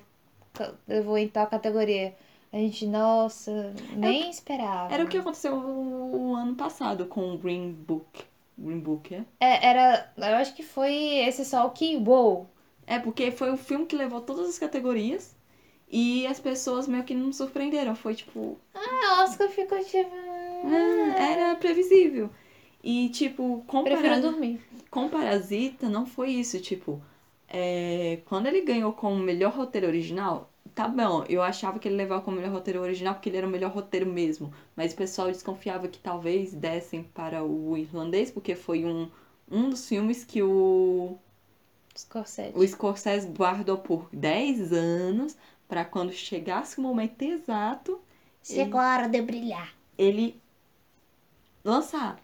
levou em tal categoria. A gente, nossa, nem esperava. Era o que aconteceu o ano passado com o Green Book. Green Book, é? É, era. Eu acho que foi esse só o que. Uou! É, porque foi o filme que levou todas as categorias e as pessoas meio que não surpreenderam. Foi tipo. Ah, Oscar ficou tipo. Ah, era previsível. E, tipo, com, Prefiro dormir. com Parasita não foi isso. Tipo, é, quando ele ganhou como melhor roteiro original, tá bom. Eu achava que ele levava como melhor roteiro original porque ele era o melhor roteiro mesmo. Mas o pessoal desconfiava que talvez dessem para o irlandês, porque foi um, um dos filmes que o Scorsese. o Scorsese guardou por 10 anos para quando chegasse o momento exato Chegou a hora de brilhar. ele lançar.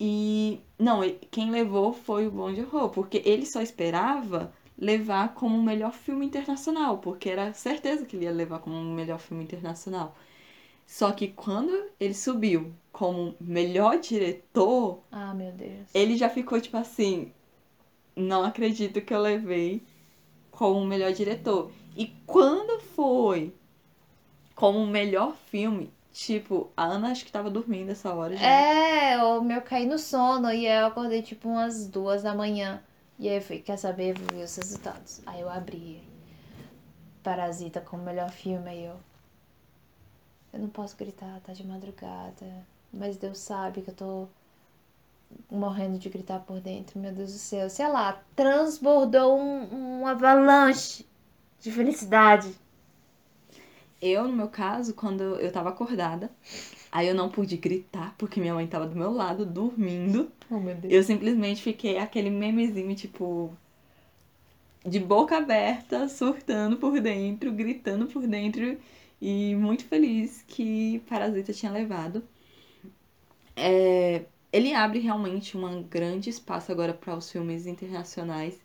E não, quem levou foi o Bong Joon-ho, porque ele só esperava levar como o melhor filme internacional, porque era certeza que ele ia levar como o melhor filme internacional. Só que quando ele subiu como melhor diretor, Ah, meu Deus. ele já ficou tipo assim, não acredito que eu levei como o melhor diretor. E quando foi como o melhor filme, tipo, a Ana acho que tava dormindo essa hora já. É, o meu caí no sono e eu acordei tipo umas duas da manhã. E aí eu fui, quer saber, vou ver os resultados. Aí eu abri Parasita como melhor filme, aí eu. Eu não posso gritar, tá de madrugada. Mas Deus sabe que eu tô morrendo de gritar por dentro, meu Deus do céu. Sei lá, transbordou um, um avalanche de felicidade. Eu, no meu caso, quando eu tava acordada, aí eu não pude gritar porque minha mãe tava do meu lado dormindo. Oh, meu Deus. Eu simplesmente fiquei aquele memezinho, tipo, de boca aberta, surtando por dentro, gritando por dentro e muito feliz que Parasita tinha levado. É, ele abre realmente um grande espaço agora para os filmes internacionais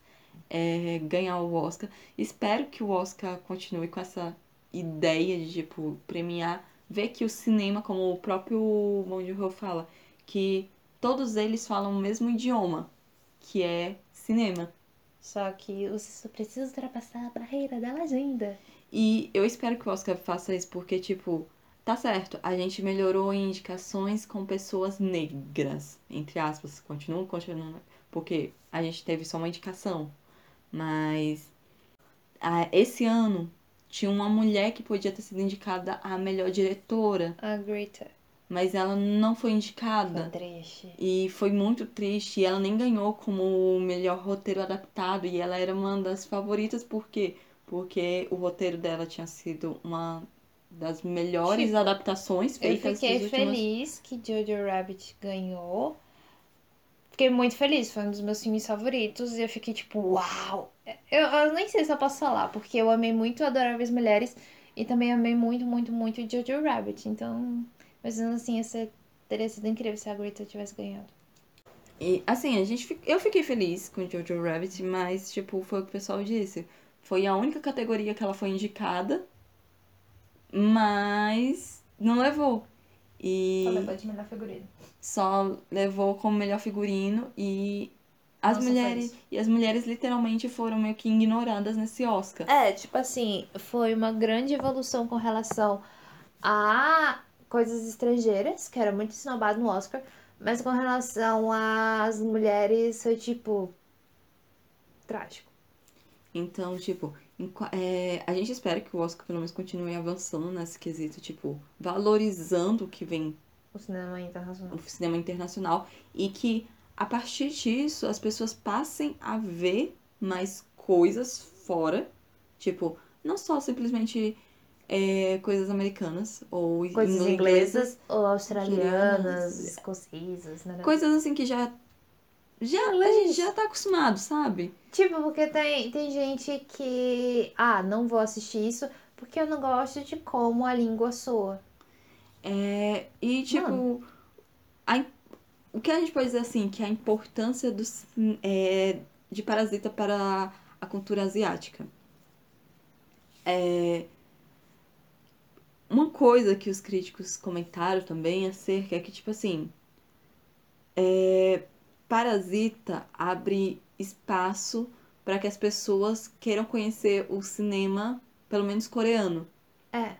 é, ganhar o Oscar. Espero que o Oscar continue com essa ideia de, tipo, premiar, ver que o cinema, como o próprio Bong Joon-ho fala, que todos eles falam o mesmo idioma, que é cinema. Só que você precisa ultrapassar a barreira da legenda. E eu espero que o Oscar faça isso, porque, tipo, tá certo, a gente melhorou em indicações com pessoas negras, entre aspas, continua continuando, porque a gente teve só uma indicação. Mas ah, esse ano tinha uma mulher que podia ter sido indicada a melhor diretora, A Greta. mas ela não foi indicada. Foi triste. E foi muito triste. E ela nem ganhou como o melhor roteiro adaptado. E ela era uma das favoritas, por quê? Porque o roteiro dela tinha sido uma das melhores Tipo, adaptações Eu feitas fiquei dos últimos... feliz que Jojo Rabbit ganhou. Fiquei muito feliz, foi um dos meus filmes favoritos. E eu fiquei tipo, uau! Eu, eu nem sei se eu posso falar, porque eu amei muito Adoráveis Mulheres. E também amei muito, muito, muito Jojo Rabbit. Então, mas assim, essa teria sido incrível se a Greta tivesse ganhado. E assim, a gente, eu fiquei feliz com Jojo Rabbit, mas tipo, foi o que o pessoal disse. Foi a única categoria que ela foi indicada, mas não levou. E de melhor figurino. só levou como melhor figurino e as Nossa, mulheres e as mulheres literalmente foram meio que ignoradas nesse Oscar. É, tipo assim, foi uma grande evolução com relação a coisas estrangeiras, que era muito esnobado no Oscar, mas com relação às mulheres foi tipo trágico. Então, tipo, é, a gente espera que o Oscar pelo menos continue avançando nesse quesito, tipo, valorizando o que vem O cinema internacional. no cinema internacional e que a partir disso as pessoas passem a ver mais coisas fora, tipo, não só simplesmente é, coisas americanas ou Coisas inglesas, inglesas ou australianas, escocesas, né? coisas assim que já já a gente já tá acostumado, sabe? Tipo, porque tem, tem gente que, ah, não vou assistir isso porque eu não gosto de como a língua soa. É, e tipo, a im- o que a gente pode dizer assim, que a importância do, é, de Parasita para a cultura asiática. É... Uma coisa que os críticos comentaram também acerca é que, tipo assim, é... Parasita abre espaço para que as pessoas queiram conhecer o cinema, pelo menos coreano. É.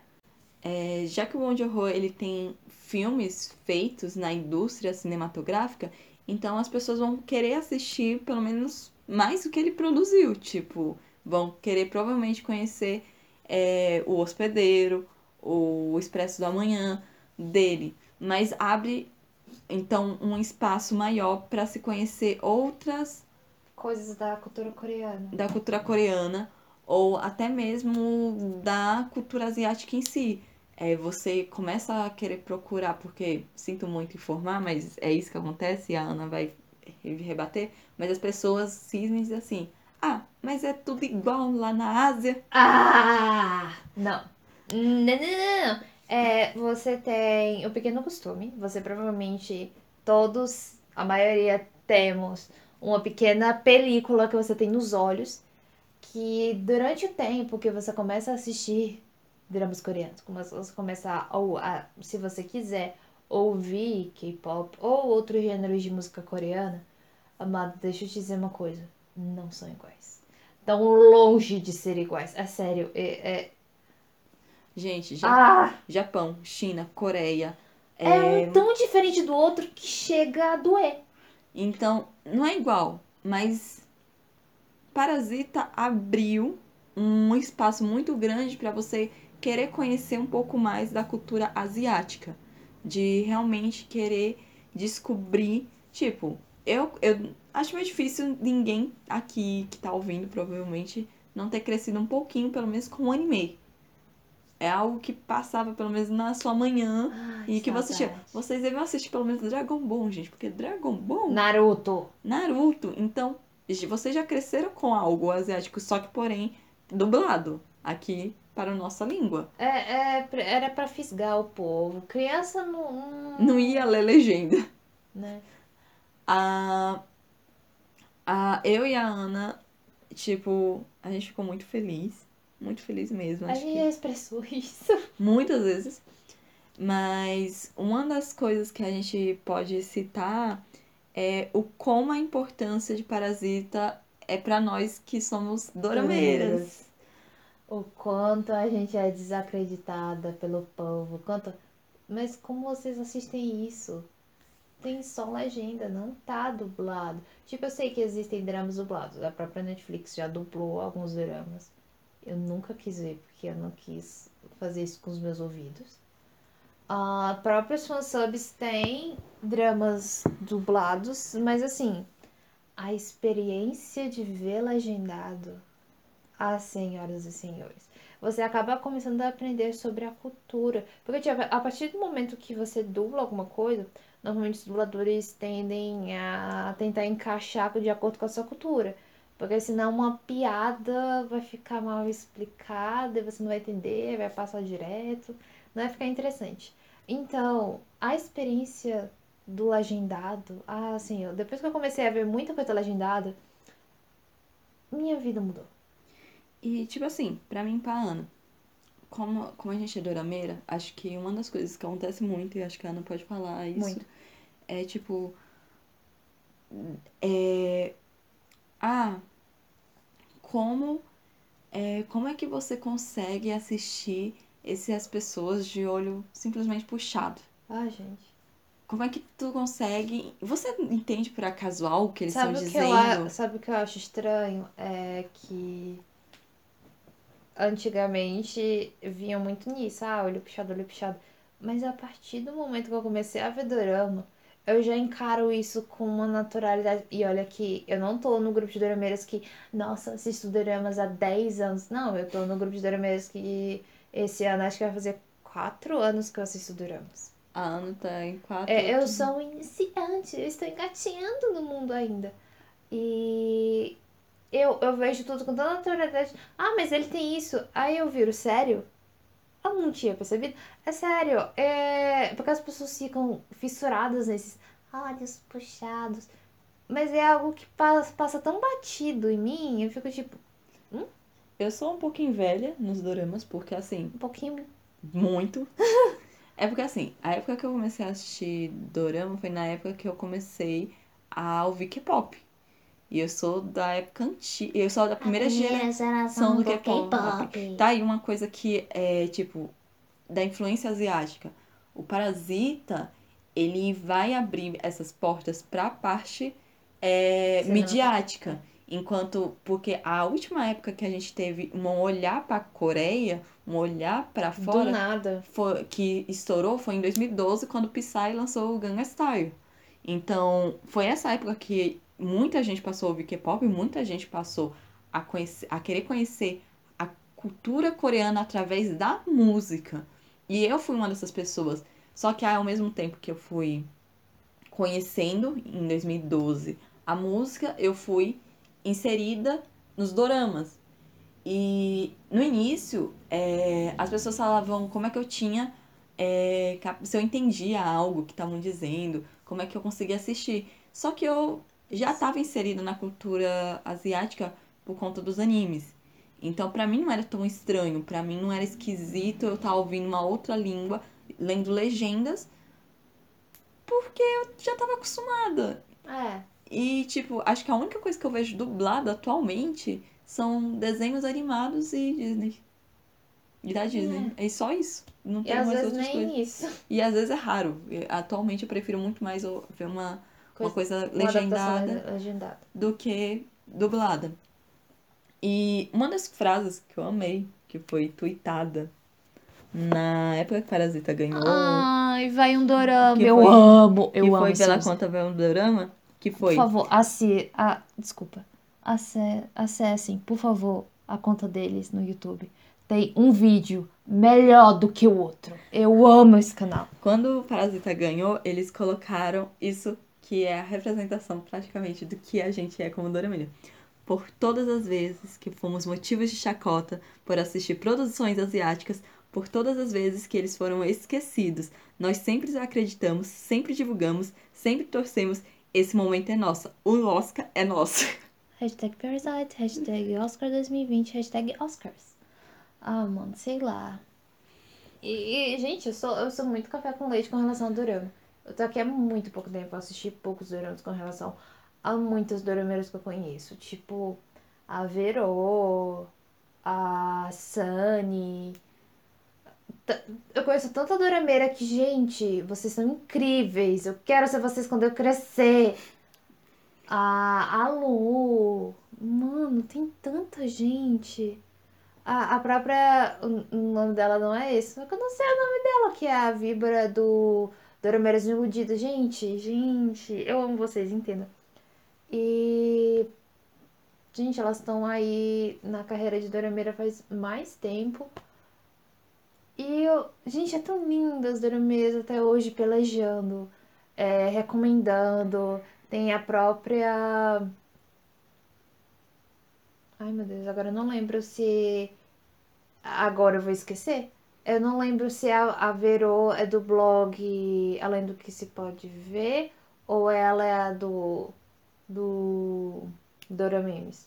É, já que o Bong Joon-ho ele tem filmes feitos na indústria cinematográfica, então as pessoas vão querer assistir pelo menos mais do que ele produziu, tipo, vão querer provavelmente conhecer é, o Hospedeiro, o Expresso do Amanhã dele, mas abre então um espaço maior para se conhecer outras Coisas da cultura coreana. da cultura coreana ou até mesmo da cultura asiática em si. É, você começa a querer procurar, porque sinto muito informar, mas é isso que acontece e a Ana vai rebater, mas as pessoas cismem assim, ah, mas é tudo igual lá na Ásia. Ah! Não. Não, não, não, não. É, você tem o pequeno costume. Você provavelmente, todos, a maioria, temos uma pequena película que você tem nos olhos. Que durante o tempo que você começa a assistir dramas coreanos, como você começa a, ou a, se você quiser, ouvir K-pop ou outros gêneros de música coreana, amado, deixa eu te dizer uma coisa. Não são iguais. Tão longe de ser iguais. É sério. É, é... Gente, ja- Ah! Japão, China, Coreia. É é, um tão diferente do outro que chega a doer. Então, não é igual, mas Parasita abriu um espaço muito grande para você querer conhecer um pouco mais da cultura asiática, de realmente querer descobrir, tipo, eu, eu acho meio difícil ninguém aqui que tá ouvindo provavelmente não ter crescido um pouquinho, pelo menos com o anime. É algo que passava pelo menos na sua manhã Ai, e que você saudade. Vocês deviam assistir pelo menos Dragon Ball, gente, porque Dragon Ball Naruto. Naruto. Então, vocês já cresceram com algo asiático, só que, porém, dublado aqui para a nossa língua. É, é, era pra fisgar o povo. Criança não. não- Não ia ler legenda. Né? A, a, eu e a Ana, tipo, a gente ficou muito feliz. Muito feliz mesmo. A gente expressou isso. muitas vezes. Mas uma das coisas que a gente pode citar é o como a importância de Parasita é para nós que somos dorameiras. O quanto a gente é desacreditada pelo povo. Quanto... Mas como vocês assistem isso? Tem só legenda, não tá dublado. Tipo, eu sei que existem dramas dublados. A própria Netflix já dublou alguns dramas. Eu nunca quis ver, porque eu não quis fazer isso com os meus ouvidos. Ah, próprios fansubs têm dramas dublados, mas assim, a experiência de ver legendado ah, senhoras e senhores. Você acaba começando a aprender sobre a cultura. Porque, tipo, a partir do momento que você dubla alguma coisa, normalmente os dubladores tendem a tentar encaixar de acordo com a sua cultura. Porque senão uma piada vai ficar mal explicada você não vai entender, vai passar direto, não vai ficar interessante. Então, a experiência do legendado, ah, assim, depois que eu comecei a ver muita coisa legendada, minha vida mudou. E, tipo assim, pra mim pra Ana, como, como a gente é dorameira, acho que uma das coisas que acontece muito, e acho que a Ana pode falar isso, Muito. é tipo. É. Ah, como. É, como é que você consegue assistir essas pessoas de olho simplesmente puxado? Ah, gente. Como é que tu consegue. Você entende por acaso algo que eles Sabe estão o eu, dizendo? a- sabe o que eu acho estranho? É que antigamente vinham muito nisso, ah, olho puxado, olho puxado. Mas a partir do momento que eu comecei a ver dorama, eu já encaro isso com uma naturalidade. E olha que eu não tô no grupo de dorameiras que, nossa, assisto doramas há 10 anos. Não, eu tô no grupo de dorameiras que esse ano acho que vai fazer 4 anos que eu assisto doramas. A Ana tá em quatro. É, eu outros- sou um iniciante, eu estou engatinhando no mundo ainda. E eu, eu vejo tudo com tanta naturalidade. Ah, mas ele tem isso. Aí eu viro, sério? Eu não tinha percebido. É sério, é porque as pessoas ficam fissuradas nesses olhos puxados. Mas é algo que passa, passa tão batido em mim, eu fico tipo, Eu sou um pouquinho velha nos doramas, porque assim, um pouquinho. muito. É porque assim, a época que eu comecei a assistir dorama foi na época que eu comecei a ouvir K-pop. E eu sou da época antiga, eu sou da primeira geração do K-pop. Tá aí uma coisa que é, tipo, da influência asiática. O Parasita, ele vai abrir essas portas pra parte é, midiática. Enquanto, porque a última época que a gente teve um olhar pra Coreia, um olhar pra Do fora, nada. foi, que estourou foi em 2012, quando o Psy lançou o Gangnam Style. Então, foi essa época que muita gente passou a ouvir K-pop, muita gente passou a, conhecer, a querer conhecer a cultura coreana através da música. E eu fui uma dessas pessoas. Só que ao mesmo tempo que eu fui conhecendo, em 2012, a música, eu fui inserida nos doramas. E no início, é, as pessoas falavam como é que eu tinha, é, se eu entendia algo que estavam dizendo, como é que eu conseguia assistir. Só que eu já estava inserida na cultura asiática por conta dos animes. Então, pra mim não era tão estranho, pra mim não era esquisito eu estar ouvindo uma outra língua, lendo legendas, porque eu já estava acostumada. É. E, tipo, acho que a única coisa que eu vejo dublada atualmente são desenhos animados e Disney. E da Disney. É só isso. Não tem mais vezes outras coisas. isso. E às vezes é raro. Atualmente eu prefiro muito mais ver uma coisa Uma adaptação legendada legendada. do que dublada. E uma das frases que eu amei, que foi tweetada na época que Parasita ganhou, Ai, vai um dorama. Que eu foi- amo, eu que amo foi pela conta do drama, que foi Por favor, assi... ah, desculpa. Ace- Acessem, por favor, a conta deles no YouTube. Tem um vídeo melhor do que o outro. Eu amo esse canal. Quando o Parasita ganhou, eles colocaram isso que é a representação praticamente do que a gente é como Doraemon. Por todas as vezes que fomos motivos de chacota por assistir produções asiáticas, por todas as vezes que eles foram esquecidos, nós sempre acreditamos, sempre divulgamos, sempre torcemos. Esse momento é nosso. O Oscar é nosso. Hashtag Parasite, hashtag Oscar 2020, hashtag Oscars. Ah, mano, sei lá. E, e, gente, eu sou, eu sou muito café com leite com relação ao dorama. Eu tô aqui há muito pouco tempo, assisti poucos doramas com relação a muitos dorameiros que eu conheço. Tipo, a Vero, a Sunny. Eu conheço tanta dorameira que, gente, vocês são incríveis. Eu quero ser vocês quando eu crescer. A, a Lu. Mano, tem tanta gente. A, a própria. O, nome dela não é esse, eu não sei o nome dela, que é a Víbora do Dorameiras Iludidas. Gente, gente, eu amo vocês, entenda. E. Gente, elas estão aí na carreira de Dorameira faz mais tempo. E eu. Gente, é tão lindo as Dorameiras até hoje pelejando, é, recomendando. Tem a própria. Ai meu Deus, agora eu não lembro se. Agora eu vou esquecer. Eu não lembro se a, a Vero é do blog Além do que se pode ver ou ela é a do. do. Dora Memes.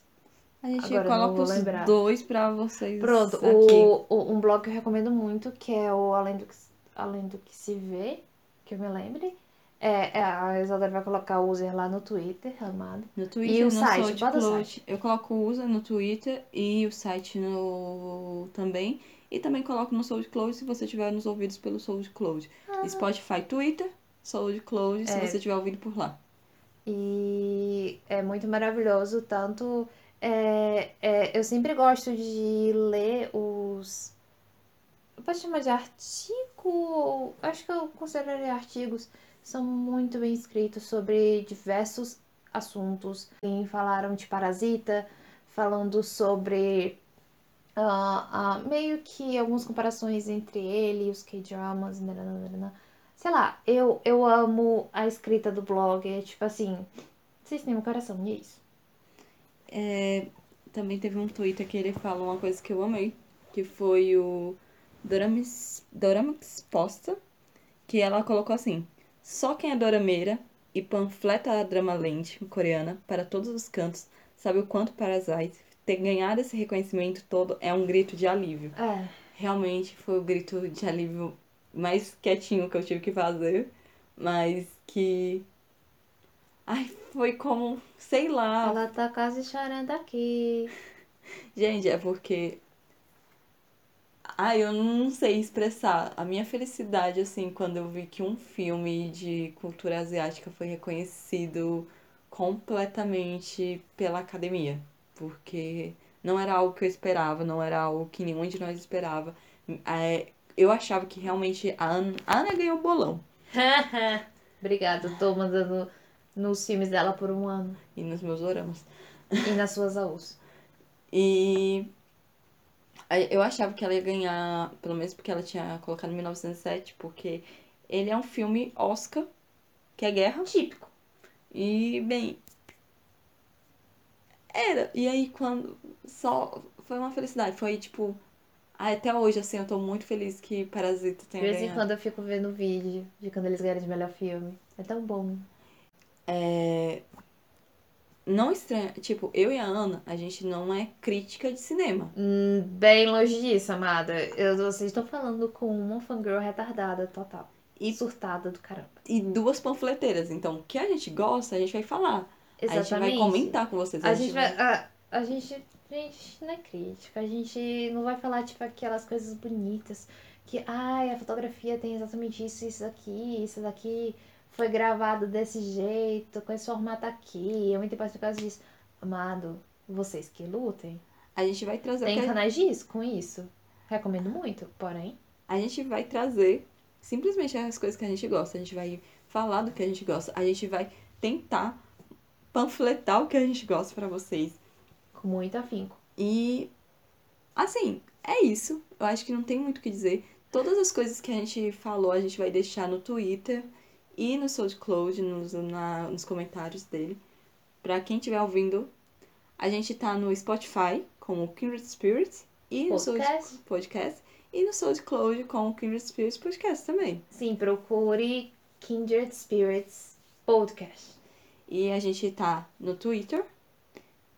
A gente Agora coloca os lembrar. dois pra vocês Pronto, o, o- um blog que eu recomendo muito, que é o Além do que, Além do que se vê, que eu me lembre. É, é, a Isadora vai colocar o user lá no Twitter, amado. No Twitter, E o site, site. Eu coloco o usa no Twitter e o site no também. E também coloco no SoundCloud se você tiver nos ouvidos pelo SoundCloud. Spotify, Twitter, SoundCloud, se Ah. É. você tiver ouvido por lá. E é muito maravilhoso, tanto. é, é, eu sempre gosto de ler os. Eu posso chamar de artigo? Acho que eu consideraria artigos. São muito bem escritos sobre diversos assuntos. Falaram de Parasita, falando sobre ah, ah, meio que algumas comparações entre ele e os K-dramas. nananana. Sei lá, eu, eu amo a escrita do blog. É tipo assim, vocês têm um coração, e é isso. É, também teve um Twitter que ele fala uma coisa que eu amei, que foi o Doramis, Dorama Exposta, que ela colocou assim, só quem é dorameira e panfleta a Dramaland coreana para todos os cantos, sabe o quanto Parasite ter ganhado esse reconhecimento todo é um grito de alívio. É. Realmente foi o grito de alívio mais quietinho que eu tive que fazer, mas que. Ai, foi como, sei lá. Ela tá quase chorando aqui. Gente, é porque. Ai, eu não sei expressar a minha felicidade, assim, quando eu vi que um filme de cultura asiática foi reconhecido completamente pela academia. Porque não era algo que eu esperava, não era algo que nenhum de nós esperava. É, eu achava que realmente a Ana, a Ana ganhou o bolão. Obrigada, tô mandando nos filmes dela por um ano. E nos meus oramas. E nas suas AUs. E eu achava que ela ia ganhar, pelo menos porque ela tinha colocado em 1907, porque ele é um filme Oscar, que é guerra. Típico. E, bem. Era. E aí, quando. Só. Foi uma felicidade. Foi tipo. Até hoje, assim, eu tô muito feliz que Parasita De tenha vez em ganhado. quando eu fico vendo vídeo de quando eles ganharam de melhor filme. É tão bom. É. Não estranha. Tipo, eu e a Ana, a gente não é crítica de cinema. Hum, bem longe disso, amada. Eu, vocês estão falando com uma fangirl retardada total. E surtada do caramba. E duas panfleteiras. Então, o que a gente gosta, a gente vai falar. Exatamente. A gente vai comentar com vocês. A gente vai. A, a gente. A gente não é crítica. A gente não vai falar, tipo, aquelas coisas bonitas. Que, ai, a fotografia tem exatamente isso, isso aqui, isso daqui. Foi gravado desse jeito, com esse formato aqui. É muito importante por causa disso. Amado, vocês que lutem. A gente vai trazer. Tem a- canais disso com isso. Recomendo muito, porém. a gente vai trazer simplesmente as coisas que a gente gosta. A gente vai falar do que a gente gosta. A gente vai tentar panfletar o que a gente gosta pra vocês. Com muito afinco. E assim, é isso. Eu acho que não tem muito o que dizer. Todas as coisas que a gente falou, a gente vai deixar no Twitter e no SoundCloud, nos, na, nos comentários dele. Pra quem estiver ouvindo, a gente tá no Spotify como Kindred Spirits e no Sound- Podcast. Podcast e no SoundCloud como Kindred Spirits Podcast também. Sim, procure Kindred Spirits Podcast. E a gente tá no Twitter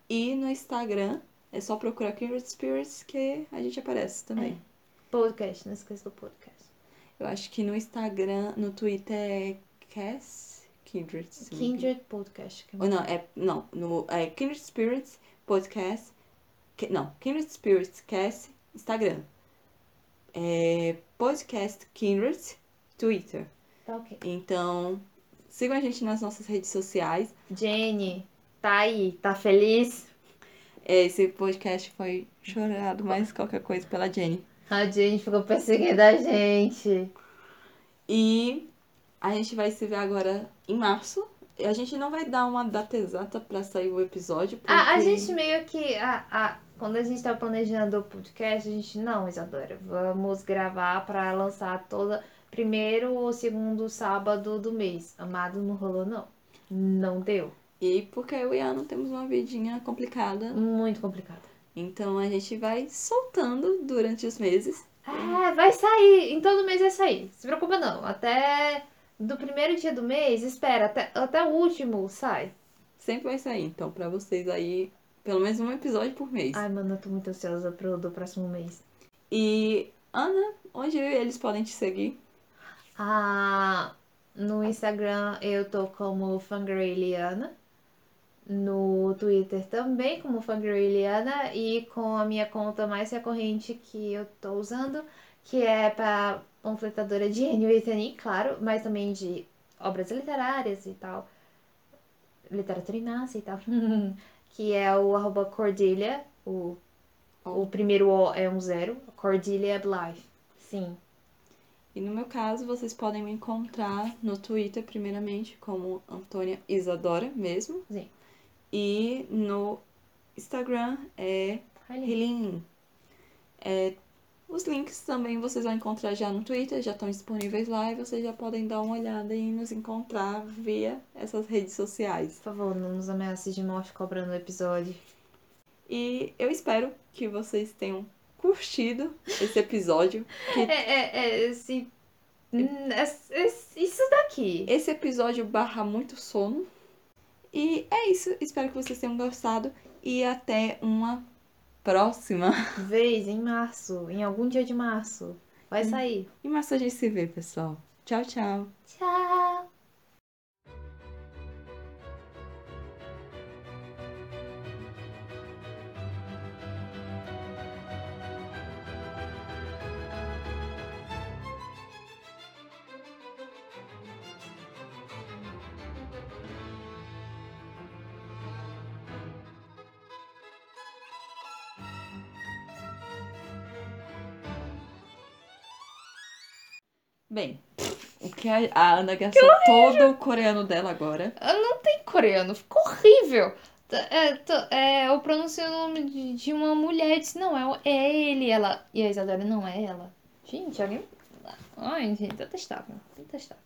e no Instagram. É só procurar Kindred Spirits que a gente aparece também. Podcast, não esqueça do podcast. Eu acho que no Instagram, no Twitter é Cass Kindred. Kindred Podcast. é Ou não, é, não, no, é Kindred Spirits Podcast. que- não, Kindred Spirits Cast Instagram. É Podcast Kindred Twitter. Tá ok. Então, sigam a gente nas nossas redes sociais. Jenny, tá aí, tá feliz? Esse podcast foi chorado mais qualquer coisa pela Jenny. A Jenny ficou perseguindo a gente. E a gente vai se ver agora em março. E A gente não vai dar uma data exata pra sair o episódio. Porque... A, a gente meio que. A, a, quando a gente tava planejando o podcast, a gente, não, Isadora, vamos gravar pra lançar toda. Primeiro ou segundo sábado do mês. Amado, não rolou, não. Não deu. E porque eu e a Ana temos uma vidinha complicada. Muito complicado. Então a gente vai soltando durante os meses. É, vai sair. Em todo mês vai sair. Se preocupa não. Até do primeiro dia do mês, espera. Até, até o último sai. Sempre vai sair. Então, pra vocês aí, pelo menos um episódio por mês. Ai, mano, eu tô muito ansiosa pro do próximo mês. E, Ana, onde eles podem te seguir? Ah, no Instagram eu tô como Fangirliana. No Twitter também como Fangirliana. E com a minha conta mais recorrente que eu tô usando, que é pra panfletadora de e Tani, claro, mas também de obras literárias e tal. Literatura em e tal. que é o arroba Cordelia. O, o primeiro O é um zero. Cordelia Blythe. Sim. E no meu caso, vocês podem me encontrar no Twitter, primeiramente, como Antônia Isadora mesmo. Sim. E no Instagram é Helin. É, os links também vocês vão encontrar já no Twitter, já estão disponíveis lá e vocês já podem dar uma olhada e nos encontrar via essas redes sociais. Por favor, não nos ameace de morte cobrando o episódio. E eu espero que vocês tenham curtido esse episódio. Que É, é, é, esse Hum, es- es- Isso daqui. Esse episódio barra muito sono. E é isso. Espero que vocês tenham gostado. E até uma próxima. Vez em março, em algum dia de março. Vai sair. E mais a gente se vê, pessoal. Tchau, tchau. Tchau. Bem, o que a, Ana gastou todo o coreano dela agora. Não tem coreano, ficou horrível. É, é, eu pronunciei o nome de, de uma mulher e disse, não, é, é ele, ela. E a Isadora, não é ela. Gente, alguém. Ai, gente, detestável. Detestável.